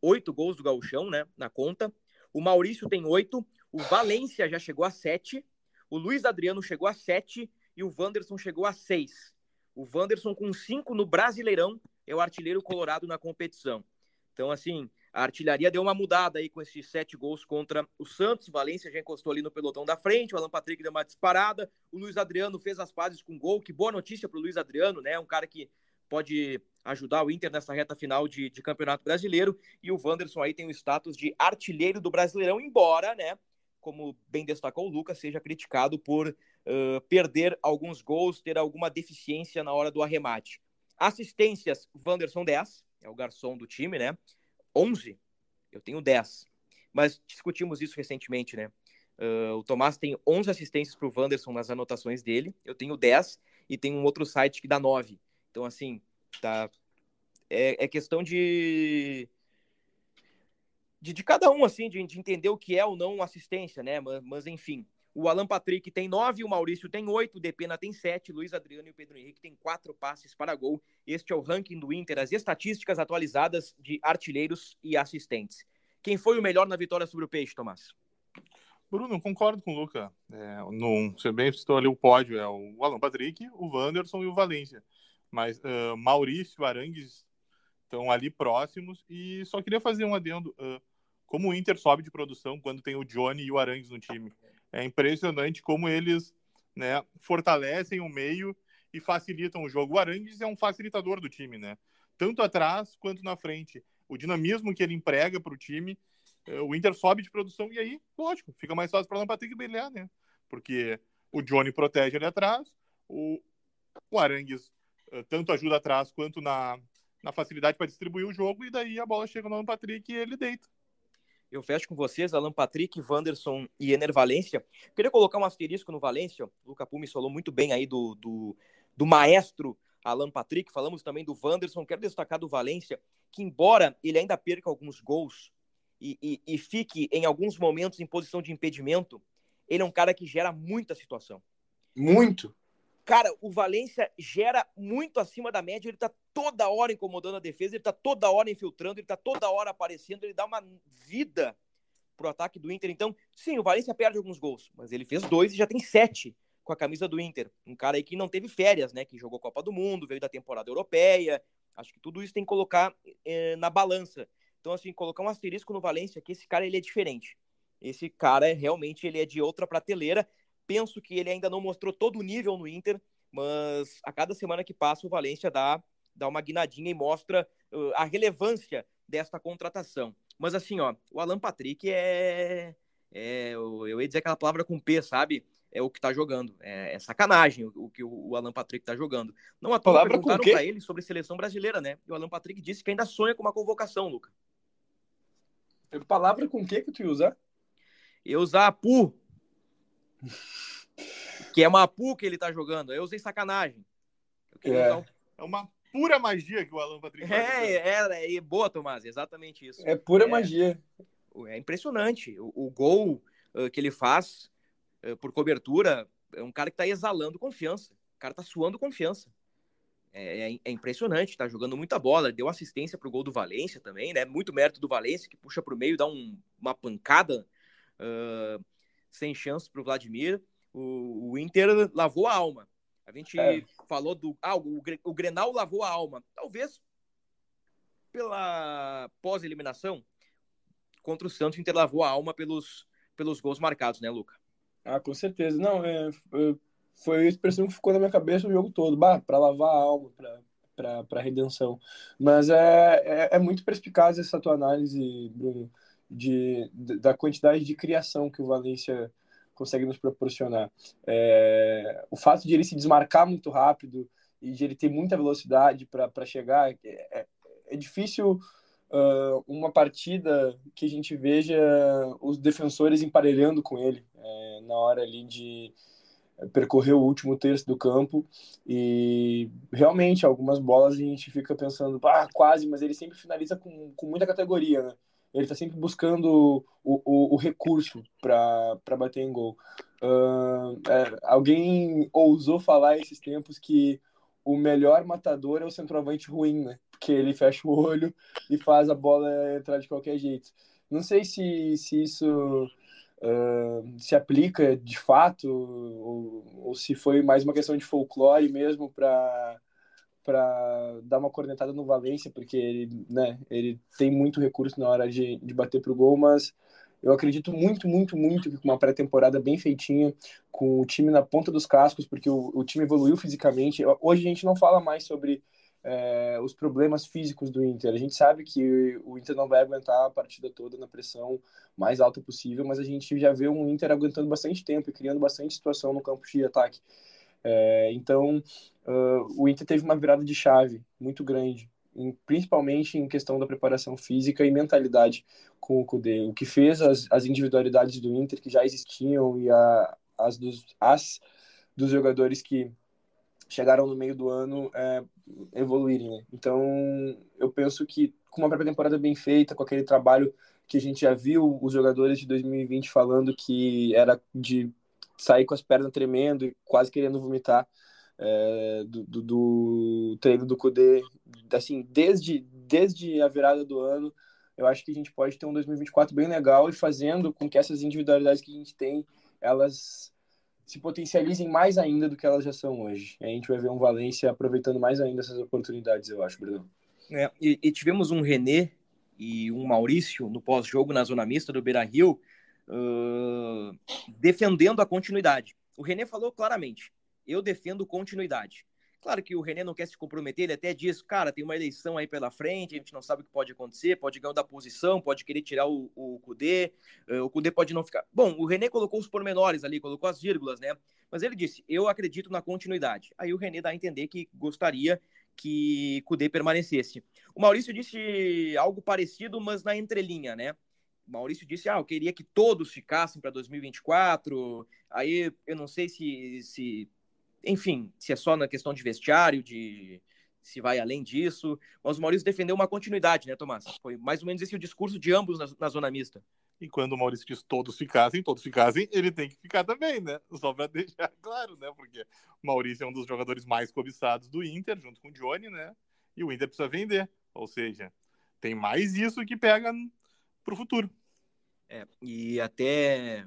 S1: 8 gols do Gauchão, né, na conta. O Maurício tem 8, o Valência já chegou a 7, o Luiz Adriano chegou a 7 e o Wanderson chegou a 6. O Wanderson com 5 no Brasileirão é o artilheiro colorado na competição. Então, assim, a artilharia deu uma mudada aí com esses sete gols contra o Santos. Valência já encostou ali no pelotão da frente. O Alan Patrick deu uma disparada. O Luiz Adriano fez as pazes com gol. Que boa notícia para o Luiz Adriano, né? Um cara que pode ajudar o Inter nessa reta final de, de Campeonato Brasileiro. E o Wanderson aí tem o status de artilheiro do Brasileirão, embora, né? Como bem destacou o Lucas, seja criticado por uh, perder alguns gols, ter alguma deficiência na hora do arremate. Assistências, Wanderson 10, é o garçom do time, né? 11, eu tenho 10. Mas discutimos isso recentemente, né? Uh, o Tomás tem 11 assistências para o Wanderson nas anotações dele, eu tenho 10 e tem um outro site que dá 9. Então, assim, tá. É, é questão de... de. De cada um, assim, de, de entender o que é ou não assistência, né? Mas, mas enfim. O Alan Patrick tem nove, o Maurício tem oito, o Depena tem sete, Luiz Adriano e o Pedro Henrique tem quatro passes para gol. Este é o ranking do Inter, as estatísticas atualizadas de artilheiros e assistentes. Quem foi o melhor na vitória sobre o Peixe, Tomás?
S3: Bruno, concordo com o Luca. É, no, você bem citou ali o pódio, é o Alan Patrick, o Wanderson e o Valência. Mas uh, Maurício Arangues estão ali próximos e só queria fazer um adendo. Uh, como o Inter sobe de produção quando tem o Johnny e o Arangues no time. É impressionante como eles né, fortalecem o meio e facilitam o jogo. O Arangues é um facilitador do time, né? Tanto atrás quanto na frente. O dinamismo que ele emprega para o time, eh, o Inter sobe de produção e aí, lógico, fica mais fácil para o Patrick brilhar, né? Porque o Johnny protege ali atrás, o, o Arangues eh, tanto ajuda atrás quanto na, na facilidade para distribuir o jogo, e daí a bola chega no Alan Patrick e ele deita.
S1: Eu fecho com vocês, Alan Patrick, Wanderson e Ener Valência. Queria colocar um asterisco no Valência. O Luca Pumes falou muito bem aí do, do, do maestro Alan Patrick. Falamos também do Wanderson. Quero destacar do Valência, que embora ele ainda perca alguns gols e, e, e fique em alguns momentos em posição de impedimento, ele é um cara que gera muita situação.
S2: Muito.
S1: Cara, o Valência gera muito acima da média, ele tá toda hora incomodando a defesa, ele tá toda hora infiltrando, ele tá toda hora aparecendo, ele dá uma vida pro ataque do Inter. Então, sim, o Valência perde alguns gols, mas ele fez dois e já tem sete com a camisa do Inter. Um cara aí que não teve férias, né? Que jogou Copa do Mundo, veio da temporada europeia. Acho que tudo isso tem que colocar eh, na balança. Então, assim, colocar um asterisco no Valência, que esse cara ele é diferente. Esse cara realmente ele é de outra prateleira. Penso que ele ainda não mostrou todo o nível no Inter, mas a cada semana que passa o Valência dá, dá uma guinadinha e mostra uh, a relevância desta contratação. Mas assim, ó, o Alan Patrick é, é eu ia dizer aquela palavra com P, sabe? é o que tá jogando. É, é sacanagem o, o, que o Alan Patrick tá jogando. Não a toa perguntaram para ele sobre seleção brasileira, né? E o Alan Patrick disse que ainda sonha com uma convocação, Luca.
S2: Palavra com que que tu ia usar?
S1: Eu usar pu. Que é uma pu que ele tá jogando. Eu usei sacanagem.
S3: É. Um... é. uma pura magia que o Alan Patrick
S1: é, é, é, boa, Tomás, exatamente isso.
S2: É pura é, magia.
S1: É impressionante. O, o gol uh, que ele faz eh, por cobertura, é um cara que está exalando confiança. O cara está suando confiança. É, é, é impressionante, está jogando muita bola. Deu assistência para o gol do Valência também, né? Muito mérito do Valência, que puxa para o meio, dá um, uma pancada uh, sem chance para o Vladimir. O Inter lavou a alma. A gente é. falou do. Ah, o, o Grenal lavou a alma. Talvez pela pós-eliminação contra o Santos, o Inter lavou a alma pelos, pelos gols marcados, né, Luca?
S2: Ah, com certeza. Não, é, foi a expressão que ficou na minha cabeça o jogo todo. Bah, para lavar a alma, para redenção. Mas é, é, é, muito perspicaz essa tua análise, Bruno, de, da quantidade de criação que o Valência consegue nos proporcionar. É, o fato de ele se desmarcar muito rápido e de ele ter muita velocidade para chegar, é, é, é difícil uh, uma partida que a gente veja os defensores emparelhando com ele é, na hora ali de percorrer o último terço do campo e realmente algumas bolas a gente fica pensando, ah, quase, mas ele sempre finaliza com, com muita categoria, né? Ele está sempre buscando o, o, o recurso para bater em gol. Uh, é, alguém ousou falar esses tempos que o melhor matador é o centroavante ruim, né? Porque ele fecha o olho e faz a bola entrar de qualquer jeito. Não sei se, se isso uh, se aplica de fato ou, ou, se foi mais uma questão de folclore mesmo para para dar uma cornetada no Valência, porque ele, né, ele tem muito recurso na hora de, de bater para o gol, mas eu acredito muito, muito, muito que com uma pré-temporada bem feitinha, com o time na ponta dos cascos, porque o, o time evoluiu fisicamente. Hoje a gente não fala mais sobre é, os problemas físicos do Inter. A gente sabe que o Inter não vai aguentar a partida toda na pressão mais alta possível, mas a gente já vê um Inter aguentando bastante tempo e criando bastante situação no campo de ataque. É, então, uh, o Inter teve uma virada de chave muito grande em, principalmente em questão da preparação física e mentalidade com o Kudê. O que fez as, as individualidades do Inter que já existiam e a, as, dos, as dos jogadores que chegaram no meio do ano é, evoluírem. Né? Então, eu penso que com uma pré-temporada bem feita, com aquele trabalho que a gente já viu os jogadores de 2020 falando que era de sair com as pernas tremendo e quase querendo vomitar, é, do, do, do, treino do Kudê, assim, desde, desde a virada do ano, eu acho que a gente pode ter um 2024 bem legal e fazendo com que essas individualidades que a gente tem, elas se potencializem mais ainda do que elas já são hoje. a gente vai ver um Valência aproveitando mais ainda essas oportunidades, eu acho, Bruno.
S1: É, e, e, tivemos um René e um Maurício no pós-jogo na zona mista do Beira-Rio defendendo a continuidade. O René falou claramente, eu defendo continuidade. Claro que o René não quer se comprometer, ele até diz, cara, tem uma eleição aí pela frente, a gente não sabe o que pode acontecer, pode ganhar da posição, pode querer tirar o, o Kudê, uh, o Kudê pode não ficar. Bom, o René colocou os pormenores ali, colocou as vírgulas, né? Mas ele disse, eu acredito na continuidade. Aí o René dá a entender que gostaria que Kudê permanecesse. O Maurício disse algo parecido, mas na entrelinha, né? Maurício disse, ah, eu queria que todos ficassem para 2024. Aí eu não sei se, se enfim, se é só na questão de vestiário, de se vai além disso. Mas o Maurício defendeu uma continuidade, né, Tomás? Foi mais ou menos esse o discurso de ambos na, na zona mista.
S3: E quando o Maurício diz todos ficassem, todos ficassem, ele tem que ficar também, né? Só para deixar claro, né? Porque o Maurício é um dos jogadores mais cobiçados do Inter, junto com o Johnny, né? E o Inter precisa vender. Ou seja, tem mais isso que pega pro futuro.
S1: É, e até.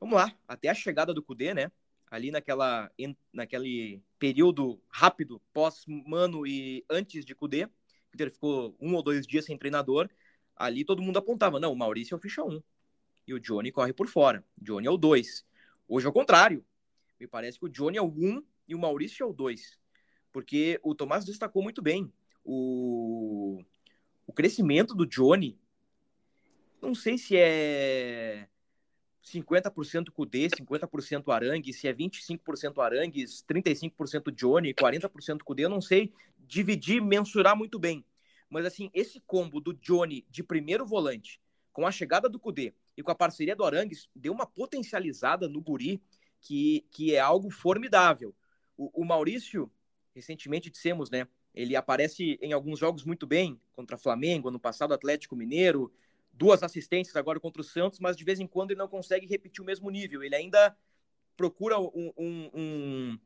S1: Vamos lá, até a chegada do Cudê, né? ali naquela, naquele período rápido, pós-Mano e antes de Cudê. O Inter ficou um ou dois dias sem treinador. Ali todo mundo apontava, não, o Maurício é o ficha 1. E o Johnny corre por fora. O Johnny é o 2. Hoje é o contrário. Me parece que o Johnny é o 1 e o Maurício é o 2. Porque o Tomás destacou muito bem. O, o crescimento do Johnny, não sei se é 50% Kudê, 50% Arangues, se é 25% Arangues, 35% Johnny, 40% Kudê, eu não sei dividir, mensurar muito bem. Mas assim, esse combo do Johnny de primeiro volante, com a chegada do Kudê e com a parceria do Arangues, deu uma potencializada no Guri que, que é algo formidável. O, o Maurício, recentemente dissemos, né? Ele aparece em alguns jogos muito bem, contra Flamengo, ano passado Atlético Mineiro, duas assistências agora contra o Santos, mas de vez em quando ele não consegue repetir o mesmo nível. Ele ainda procura um. um, um...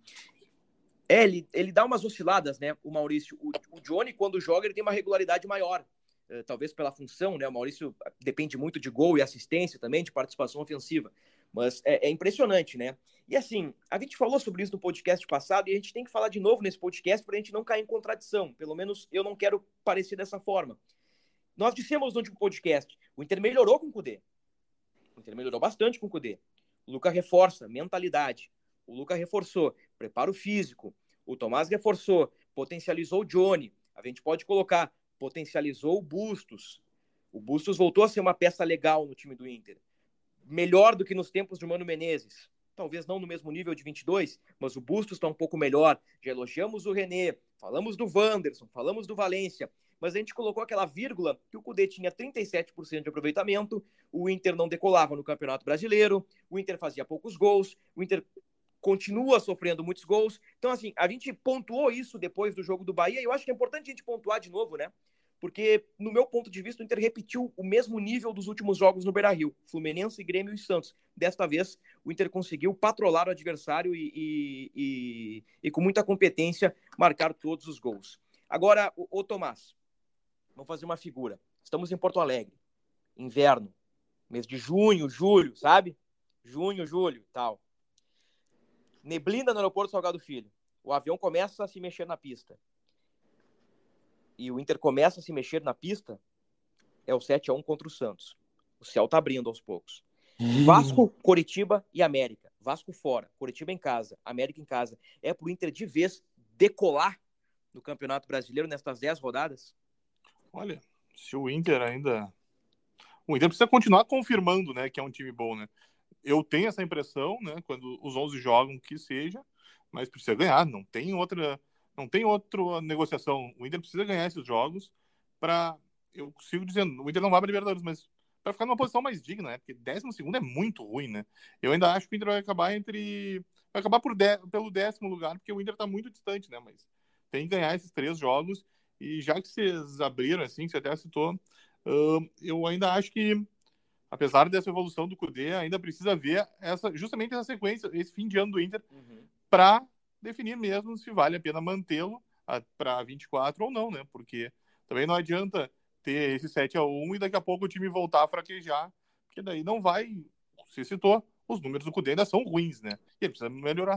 S1: É, ele, ele dá umas osciladas, né? O Maurício. O, o Johnny, quando joga, ele tem uma regularidade maior. Uh, talvez pela função, né? O Maurício depende muito de gol e assistência também, de participação ofensiva. Mas é, é, impressionante, né? E assim, a gente falou sobre isso no podcast passado e a gente tem que falar de novo nesse podcast para a gente não cair em contradição. Pelo menos eu não quero parecer dessa forma. Nós dissemos no último podcast, o Inter melhorou com o Cudê. O Inter melhorou bastante com o Cudê. O Luca reforça, mentalidade. O Luca reforçou, preparo físico. O Tomás reforçou, potencializou o Johnny. A gente pode colocar, potencializou o Bustos. O Bustos voltou a ser uma peça legal no time do Inter. Melhor do que nos tempos de Mano Menezes. Talvez não no mesmo nível de 22, mas o Bustos está um pouco melhor. Já elogiamos o René, falamos do Wanderson, falamos do Valência mas a gente colocou aquela vírgula que o Cudê tinha 37% de aproveitamento, o Inter não decolava no Campeonato Brasileiro, o Inter fazia poucos gols, o Inter continua sofrendo muitos gols. Então, assim, a gente pontuou isso depois do jogo do Bahia, e eu acho que é importante a gente pontuar de novo, né? Porque, no meu ponto de vista, o Inter repetiu o mesmo nível dos últimos jogos no Beira-Rio. Fluminense, Grêmio e Santos. Desta vez, o Inter conseguiu patrolar o adversário e, e, e, e com muita competência, marcar todos os gols. Agora, o, o Tomás, Vamos fazer uma figura. Estamos em Porto Alegre, inverno, mês de junho, julho, sabe? Junho, julho, tal. Neblina no aeroporto Salgado Filho. O avião começa a se mexer na pista. E o Inter começa a se mexer na pista. É o 7 a 1 contra o Santos. O céu tá abrindo aos poucos. Hum. Vasco, Coritiba e América. Vasco fora, Coritiba em casa, América em casa. É pro Inter de vez decolar no Campeonato Brasileiro nestas 10 rodadas?
S3: Olha, se o Inter ainda. O Inter precisa continuar confirmando, né, que é um time bom, né? Eu tenho essa impressão, né, quando os 11 jogam que seja, mas precisa ganhar, não tem outra, não tem outra negociação. O Inter precisa ganhar esses jogos para eu sigo dizendo, o Inter não vai para Libertadores, mas para ficar numa posição mais digna, né? Porque 12 segundo é muito ruim, né? Eu ainda acho que o Inter vai acabar entre vai acabar por de... pelo décimo lugar, porque o Inter está muito distante, né? Mas tem que ganhar esses três jogos e já que vocês abriram, assim, que você até citou, uh, eu ainda acho que, apesar dessa evolução do Cudê, ainda precisa ver essa, justamente essa sequência, esse fim de ano do Inter, uhum. para definir mesmo se vale a pena mantê-lo para 24 ou não, né? Porque também não adianta ter esse 7 a 1 e daqui a pouco o time voltar a fraquejar, porque daí não vai, você citou, os números do Cudê ainda são ruins, né? E ele precisa melhorar.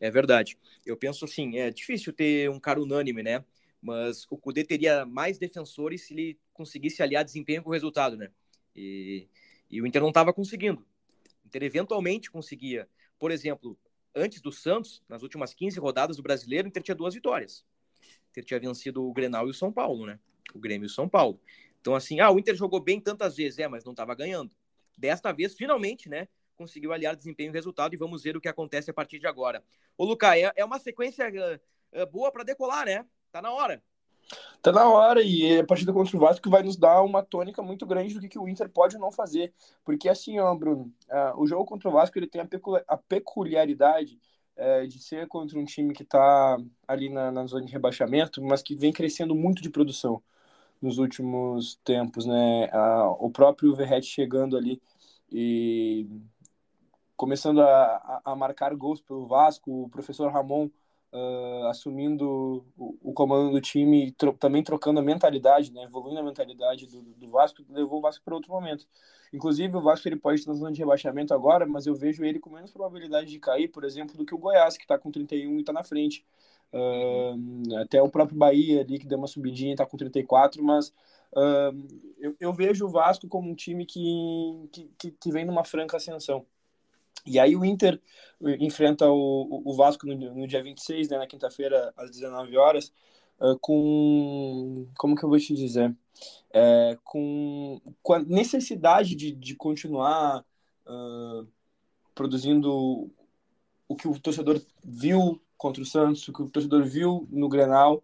S1: É verdade. Eu penso assim, é difícil ter um cara unânime, né? Mas o Cudê teria mais defensores se ele conseguisse aliar desempenho com o resultado, né? E, e o Inter não estava conseguindo. O Inter eventualmente conseguia. Por exemplo, antes do Santos, nas últimas 15 rodadas do Brasileiro, o Inter tinha duas vitórias. O Inter tinha vencido o Grenal e o São Paulo, né? O Grêmio e o São Paulo. Então, assim, ah, o Inter jogou bem tantas vezes, é, mas não estava ganhando. Desta vez, finalmente, né? Conseguiu aliar desempenho e resultado e vamos ver o que acontece a partir de agora. Ô, Lucas, é, é uma sequência uh, uh, boa para decolar, né? Tá na hora.
S2: Tá na hora, e a partida contra o Vasco vai nos dar uma tônica muito grande do que, que o Inter pode ou não fazer. Porque assim, ó, Bruno, uh, o jogo contra o Vasco ele tem a, peculiaridade uh, de ser contra um time que tá ali na, na, zona de rebaixamento, mas que vem crescendo muito de produção nos últimos tempos, né? Uh, o próprio Verret chegando ali e começando a, a marcar gols pelo Vasco, o professor Ramon uh, assumindo o, o, comando do time, tro também trocando a mentalidade, né, evoluindo a mentalidade do, do Vasco, levou o Vasco para outro momento. Inclusive, o Vasco ele pode estar na zona de rebaixamento agora, mas eu vejo ele com menos probabilidade de cair, por exemplo, do que o Goiás, que está com 31 e está na frente. Uh, até o próprio Bahia ali, que deu uma subidinha está com 34, mas uh, eu, eu, vejo o Vasco como um time que, que, que vem numa franca ascensão. E aí o Inter enfrenta o, o Vasco no, no dia 26, né, na quinta-feira, às 19 horas, uh, com... como que eu vou te dizer? É, com, com a necessidade de, de continuar uh, produzindo o que o torcedor viu contra o Santos, o que o torcedor viu no Grenal,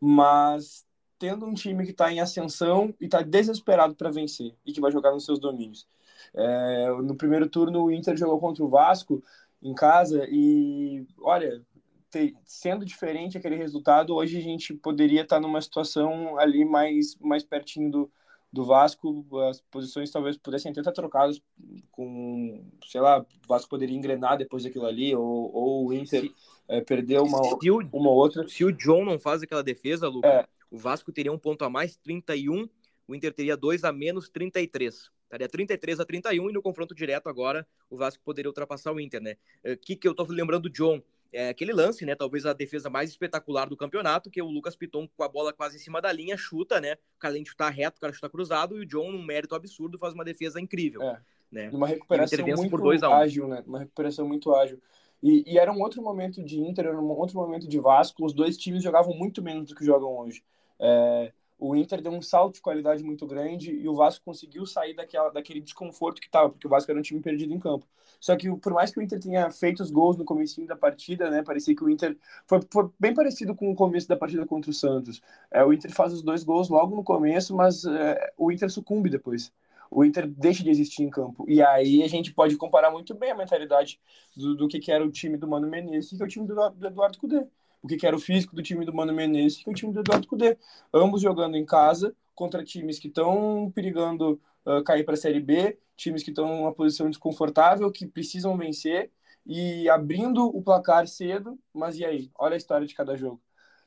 S2: mas tendo um time que está em ascensão e está desesperado para vencer e que vai jogar nos seus domínios. É, no primeiro turno, o Inter jogou contra o Vasco em casa e, olha, te, sendo diferente aquele resultado, hoje a gente poderia estar numa situação ali mais, mais pertinho do, do Vasco, as posições talvez pudessem até estar trocadas com, sei lá, o Vasco poderia engrenar depois daquilo ali, ou, ou o Inter se, é, perder uma, o, uma outra.
S1: Se o John não faz aquela defesa, Lucas, é. o Vasco teria um ponto a mais, 31, o Inter teria dois a menos, 33. Estaria 33 a 31 e no confronto direto agora o Vasco poderia ultrapassar o Inter, né? O é, que, que eu tô lembrando do John? É aquele lance, né? Talvez a defesa mais espetacular do campeonato, que é o Lucas Piton com a bola quase em cima da linha, chuta, né? O cara chutar reto, o cara chuta cruzado, e o John, num mérito absurdo, faz uma defesa incrível. É. Né?
S2: Uma recuperação muito ágil, né? Uma recuperação muito ágil. E, e, era um outro momento de Inter, era um outro momento de Vasco. Os dois times jogavam muito menos do que jogam hoje. É, o Inter deu um salto de qualidade muito grande e o Vasco conseguiu sair daquela, daquele desconforto que estava, porque o Vasco era um time perdido em campo. Só que por mais que o Inter tenha feito os gols no começo da partida, né, parecia que o Inter foi, foi, bem parecido com o começo da partida contra o Santos. É, o Inter faz os dois gols logo no começo, mas é, o Inter sucumbe depois. O Inter deixa de existir em campo. E aí a gente pode comparar muito bem a mentalidade do, do que, que era o time do Mano Menezes e que é o time do, do Eduardo Cudê o que, era o físico do time do Mano Menezes e o time do Eduardo Cudê. Ambos jogando em casa contra times que estão perigando uh, cair para a Série B, times que estão numa posição desconfortável, que precisam vencer e abrindo o placar cedo. Mas e aí? Olha a história de cada jogo.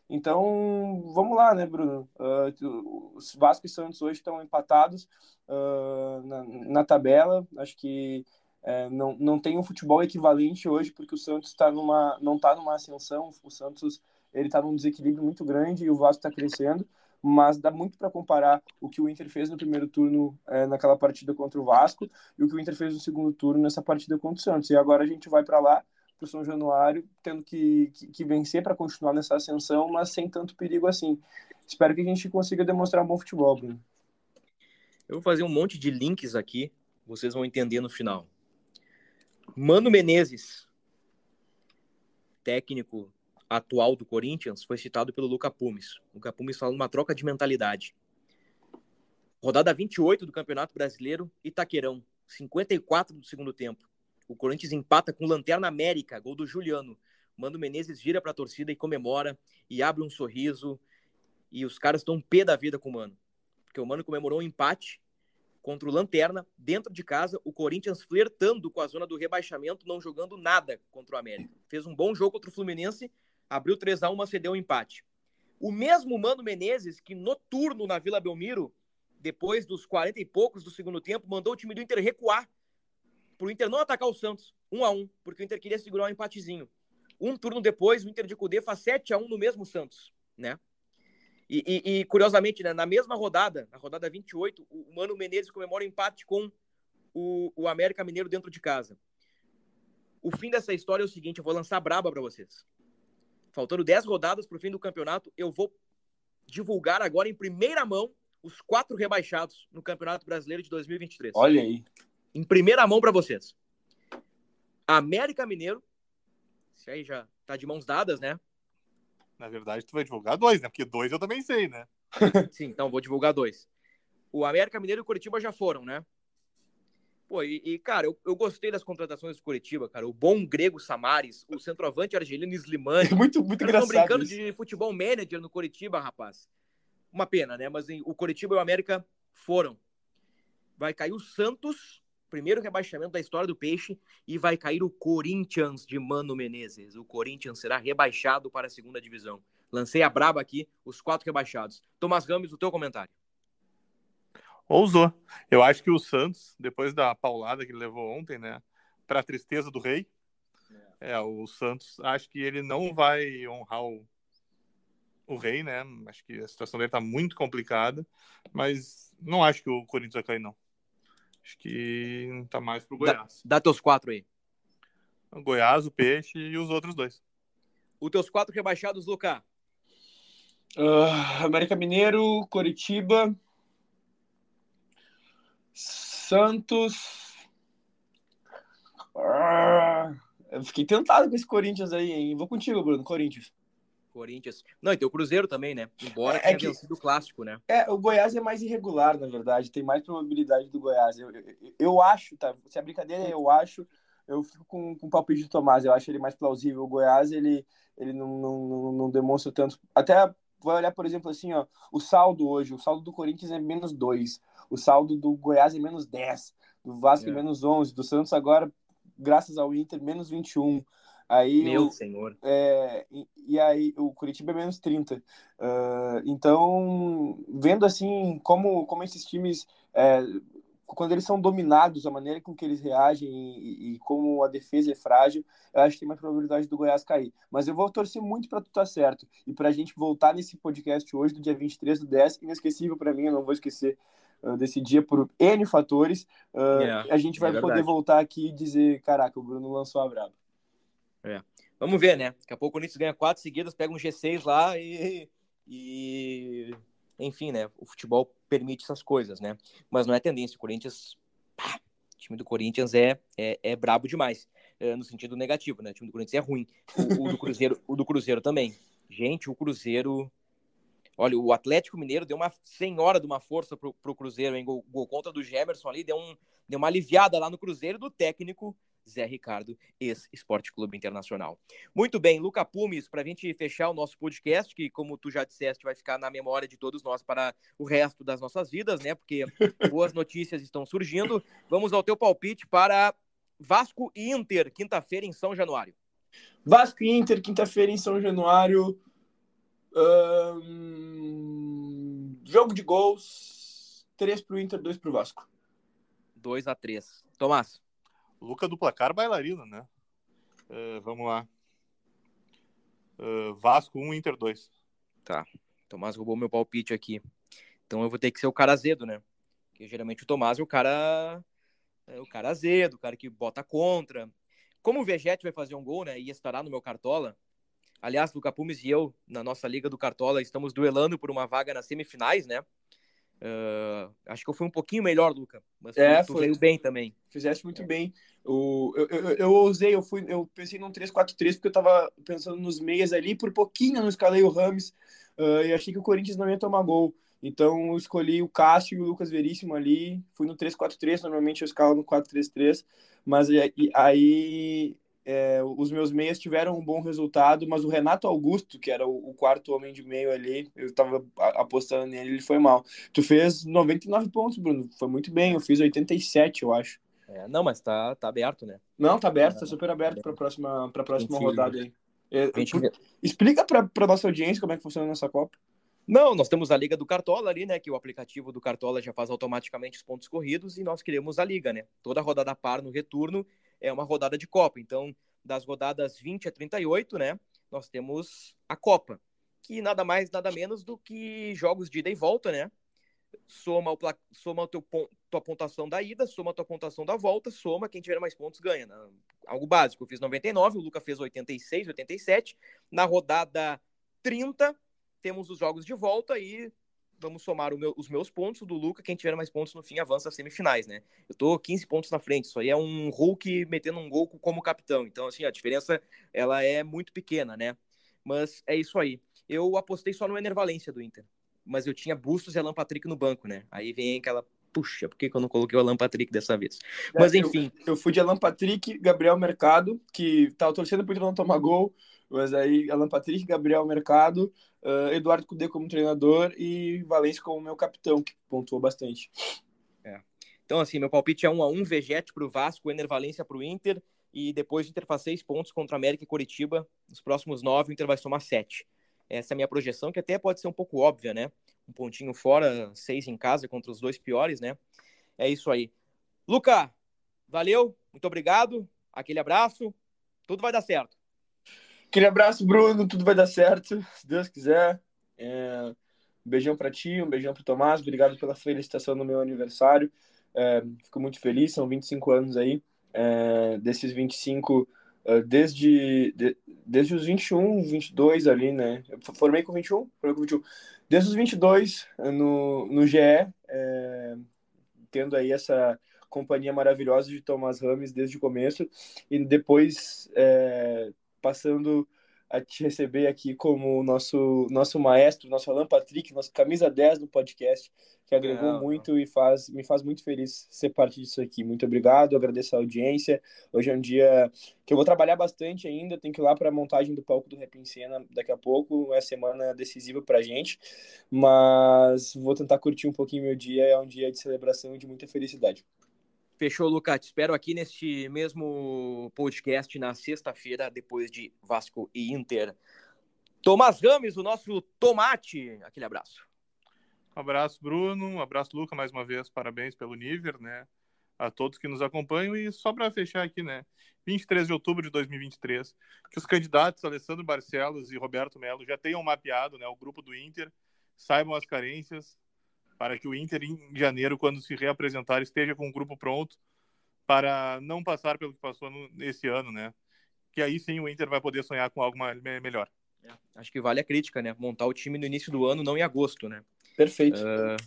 S2: Então, vamos lá, né, Bruno? Uh, os Vasco e Santos hoje estão empatados uh, na, na, tabela. Acho que é, não, não tem um futebol equivalente hoje, porque o Santos tá numa, não está numa ascensão, o Santos ele está num desequilíbrio muito grande e o Vasco está crescendo, mas dá muito para comparar o que o Inter fez no primeiro turno é, naquela partida contra o Vasco e o que o Inter fez no segundo turno nessa partida contra o Santos. E agora a gente vai para lá, para o São Januário, tendo que, que, que vencer para continuar nessa ascensão, mas sem tanto perigo assim. Espero que a gente consiga demonstrar um bom futebol, Bruno.
S1: Eu vou fazer um monte de links aqui, vocês vão entender no final. Mano Menezes, técnico atual do Corinthians, foi citado pelo Luca Pumes. Luca Pumes fala uma troca de mentalidade. Rodada 28 do Campeonato Brasileiro, Itaquerão, 54 do segundo tempo. O Corinthians empata com Lanterna América, gol do Juliano. Mano Menezes vira para a torcida e comemora e abre um sorriso. E os caras estão pé da vida com o Mano. Porque o Mano comemorou um empate contra o Lanterna, dentro de casa, o Corinthians flertando com a zona do rebaixamento, não jogando nada contra o América. Fez um bom jogo contra o Fluminense, abriu 3 a 1 mas cedeu um empate. O mesmo Mano Menezes, que no turno na Vila Belmiro, depois dos 40 e poucos do segundo tempo, mandou o time do Inter recuar para o Inter não atacar o Santos, 1 a 1 porque o Inter queria segurar um empatezinho. Um turno depois, o Inter de Cudê faz 7 a 1 no mesmo Santos, né? E, e, e, curiosamente, né, na mesma rodada, na rodada 28, o Mano Menezes comemora o empate com o, o América Mineiro dentro de casa. O fim dessa história é o seguinte: eu vou lançar braba para vocês. Faltando 10 rodadas para o fim do campeonato, eu vou divulgar agora em primeira mão os quatro rebaixados no Campeonato Brasileiro de 2023.
S2: Olha aí.
S1: Em primeira mão para vocês. América Mineiro. Isso aí já tá de mãos dadas, né?
S3: Na verdade, tu vai divulgar dois, né? Porque dois eu também sei, né?
S1: Sim, então vou divulgar dois. O América Mineiro e o Curitiba já foram, né? Pô, e, e cara, eu, eu, gostei das contratações do Curitiba, cara. O bom grego Samares, o centroavante argelino Slimani.
S2: muito, muito engraçado. Estão brincando
S1: isso. de futebol manager no Curitiba, rapaz. Uma pena, né? Mas o Curitiba e o América foram. Vai cair o Santos primeiro rebaixamento da história do Peixe e vai cair o Corinthians de Mano Menezes. O Corinthians será rebaixado para a segunda divisão. Lancei a braba aqui, os quatro rebaixados. Tomás Gomes, o teu comentário.
S3: Ousou. Eu acho que o Santos, depois da paulada que ele levou ontem, né, para a tristeza do rei, é. é, o Santos, acho que ele não vai honrar o, o rei, né? Acho que a situação dele tá muito complicada, mas não acho que o Corinthians vai cair, não. Acho que tá mais pro Goiás.
S1: Dá, dá teus quatro aí.
S3: O Goiás, o Peixe e os outros dois.
S1: Os teus quatro rebaixados, Lucas?
S2: Uh, América Mineiro, Coritiba, Santos. Uh, eu fiquei tentado com esse Corinthians aí, hein? Vou contigo, Bruno, Corinthians.
S1: Corinthians. Não, e tem o Cruzeiro também, né? Embora é, tenha que, vencido o clássico, né?
S2: É, o Goiás é mais irregular, na verdade. Tem mais probabilidade do Goiás. Eu, eu, eu acho, tá? Se a brincadeira é eu acho, eu fico com, com o palpite do Tomás. Eu acho ele mais plausível. O Goiás, ele, ele não, não, não demonstra tanto. Até vai olhar, por exemplo, assim, ó, o saldo hoje. O saldo do Corinthians é menos 2. O saldo do Goiás é menos 10. Do Vasco é, é menos 11. Do Santos agora, graças ao Inter, menos 21. Aí
S1: Meu
S2: o,
S1: senhor.
S2: É, e, e, aí o Curitiba é menos 30. Uh, então, vendo assim como, como esses times, é, quando eles são dominados, a maneira com que eles reagem e, e, como a defesa é frágil, eu acho que tem mais probabilidade do Goiás cair. Mas eu vou torcer muito para tu estar tá certo. E para a gente voltar nesse podcast hoje, do dia 23 do 10, inesquecível para mim, eu não vou esquecer desse dia por N fatores. Uh, yeah, a gente vai é poder voltar aqui e dizer: caraca, o Bruno lançou a braba.
S1: É. Vamos ver, né? Daqui a pouco o Corinthians ganha quatro seguidas, pega um G6 lá e, e. Enfim, né? O futebol permite essas coisas, né? Mas não é tendência. O Corinthians. Pá, o time do Corinthians é, é, é brabo demais. É, no sentido negativo, né? O time do Corinthians é ruim. O, o, do Cruzeiro, o do Cruzeiro também. Gente, o Cruzeiro. Olha, o Atlético Mineiro deu uma senhora de uma força pro, pro Cruzeiro, hein? Gol, gol contra do Gemerson ali, deu, um, deu uma aliviada lá no Cruzeiro do técnico Zé Ricardo, ex-Esporte Clube Internacional. Muito bem, Luca Pumes, para a gente fechar o nosso podcast, que, como tu já disseste, vai ficar na memória de todos nós para o resto das nossas vidas, né? Porque boas notícias estão surgindo. Vamos ao teu palpite para Vasco e Inter, quinta-feira em São Januário.
S2: Vasco e Inter, quinta-feira em São Januário. Jogo de gols. 3 para o Inter, 2 para o Vasco.
S1: 2 a 3 Tomás.
S3: Luca do placar bailarina, né? Uh, vamos lá. Uh, Vasco 1, Inter 2.
S1: Tá. Tomás roubou meu palpite aqui. Então eu vou ter que ser o cara azedo, né? Porque geralmente o Tomás é o cara. É o cara azedo, o cara que bota contra. Como o Vegete vai fazer um gol, né? E estará no meu cartola. Aliás, Luca Pumes e eu, na nossa Liga do Cartola, estamos duelando por uma vaga nas semifinais, né? Uh, acho que eu fui um pouquinho melhor, Luca. Mas é, tu, tu veio bem também.
S2: Fizeste muito é. bem. O, eu, eu, eu ousei, eu, fui, eu pensei num 3-4-3 porque eu tava pensando nos meias ali. Por pouquinho eu não escalei o Rames uh, e achei que o Corinthians não ia tomar gol. Então eu escolhi o Cássio e o Lucas Veríssimo ali. Fui no 3-4-3, normalmente eu escalo no 4-3-3. Mas aí é, os meus meias tiveram um bom resultado, mas o Renato Augusto, que era o, o quarto homem de meio ali, eu estava apostando nele, ele foi mal. Tu fez 99 pontos, Bruno, foi muito bem, eu fiz 87, eu acho.
S1: É, não, mas tá, tá aberto, né?
S2: Não, tá aberto, tá super aberto para a próxima, pra próxima rodada aí. É, explica para nossa audiência como é que funciona essa Copa.
S1: Não, nós temos a Liga do Cartola ali, né? Que o aplicativo do Cartola já faz automaticamente os pontos corridos e nós criamos a Liga, né? Toda rodada par no retorno é uma rodada de Copa. Então, das rodadas 20 a 38, né, nós temos a Copa, que nada mais, nada menos do que jogos de ida e volta, né? Soma, o, soma tua pontuação da ida, soma a tua pontuação da volta, soma quem tiver mais pontos ganha. Né? Algo básico. Eu fiz 99, o Luca fez 86, 87. Na rodada 30, temos os jogos de volta e vamos somar meu, os meus pontos do Luca. Quem tiver mais pontos no fim avança às semifinais, né? Eu tô 15 pontos na frente. Isso aí é um Hulk metendo um gol como capitão. Então, assim, a diferença ela é muito pequena, né? Mas é isso aí. Eu apostei só no Enervalência do Inter. Mas eu tinha Bustos e Alan Patrick no banco, né? Aí vem aquela. Puxa, por que, eu não coloquei o Alan Patrick dessa vez? É, mas enfim.
S2: Eu, eu, fui de Alan Patrick, Gabriel Mercado, que tava torcendo pro não tomar gol. Mas aí Alan Patrick, Gabriel Mercado, uh, Eduardo Cudê como treinador e Valência como meu capitão, que pontuou bastante.
S1: É. Então, assim, meu palpite é 1 a 1 Vegete para o Vasco, Ener Valência para o Inter, e depois o Inter faz seis pontos contra América e Coritiba. Nos próximos nove, o Inter vai somar sete. Essa é a minha projeção, que até pode ser um pouco óbvia, né? Um pontinho fora, seis em casa contra os dois piores, né? É isso aí. Luca, valeu, muito obrigado, aquele abraço, tudo vai dar certo.
S2: Aquele abraço, Bruno, tudo vai dar certo, se Deus quiser. É... Um beijão para ti, um beijão para Tomás, obrigado pela felicitação no meu aniversário. É... Fico muito feliz, são 25 anos aí. É... Desses 25, é, desde, de... desde os 21, 22 ali, né? Eu formei com 21? Formei com 21. Desde os 22 no, no GE, é... tendo aí essa companhia maravilhosa de Thomas Rames desde o começo e depois é, passando a te receber aqui como nosso nosso maestro, nosso Alan Patrick, nosso camisa 10 do podcast, que agregou é, muito e faz me faz muito feliz ser parte disso aqui. Muito obrigado, agradeço a audiência. Hoje é um dia que eu vou trabalhar bastante ainda, tenho que ir lá para a montagem do palco do Rap em Cena daqui a pouco, é semana decisiva para a gente, mas vou tentar curtir um pouquinho meu dia, é um dia de celebração e de muita felicidade.
S1: Fechou, Lucas. Te espero aqui neste mesmo podcast na sexta-feira, depois de Vasco e Inter. Tomás Rames, o nosso tomate. Aquele abraço.
S3: Um abraço, Bruno. Um abraço, Luca, mais uma vez. Parabéns pelo nível, né? A todos que nos acompanham. E só para fechar aqui, né? 23 de outubro de 2023, que os candidatos Alessandro Barcelos e Roberto Melo já tenham mapeado né, o grupo do Inter, saibam as carências, para que o Inter, em janeiro, quando se reapresentar, esteja com o grupo pronto para não passar pelo que passou no, nesse ano, né? Que aí sim o Inter vai poder sonhar com algo melhor.
S1: É, acho que vale a crítica, né? Montar o time no início do ano, não em agosto, né?
S2: Perfeito. Uh,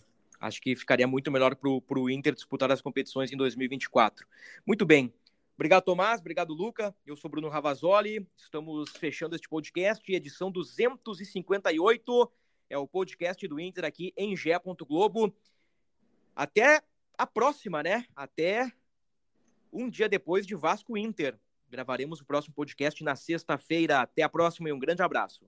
S1: acho que ficaria muito melhor para o Inter disputar as competições em 2024. Muito bem. Obrigado, Tomás. Obrigado, Luca. Eu sou Bruno Ravazoli. Estamos fechando este podcast, edição 258 é o podcast do Inter aqui em Gé. Globo. Até a próxima, né? Até um dia depois de Vasco Inter. Gravaremos o próximo podcast na sexta-feira. Até a próxima e um grande abraço.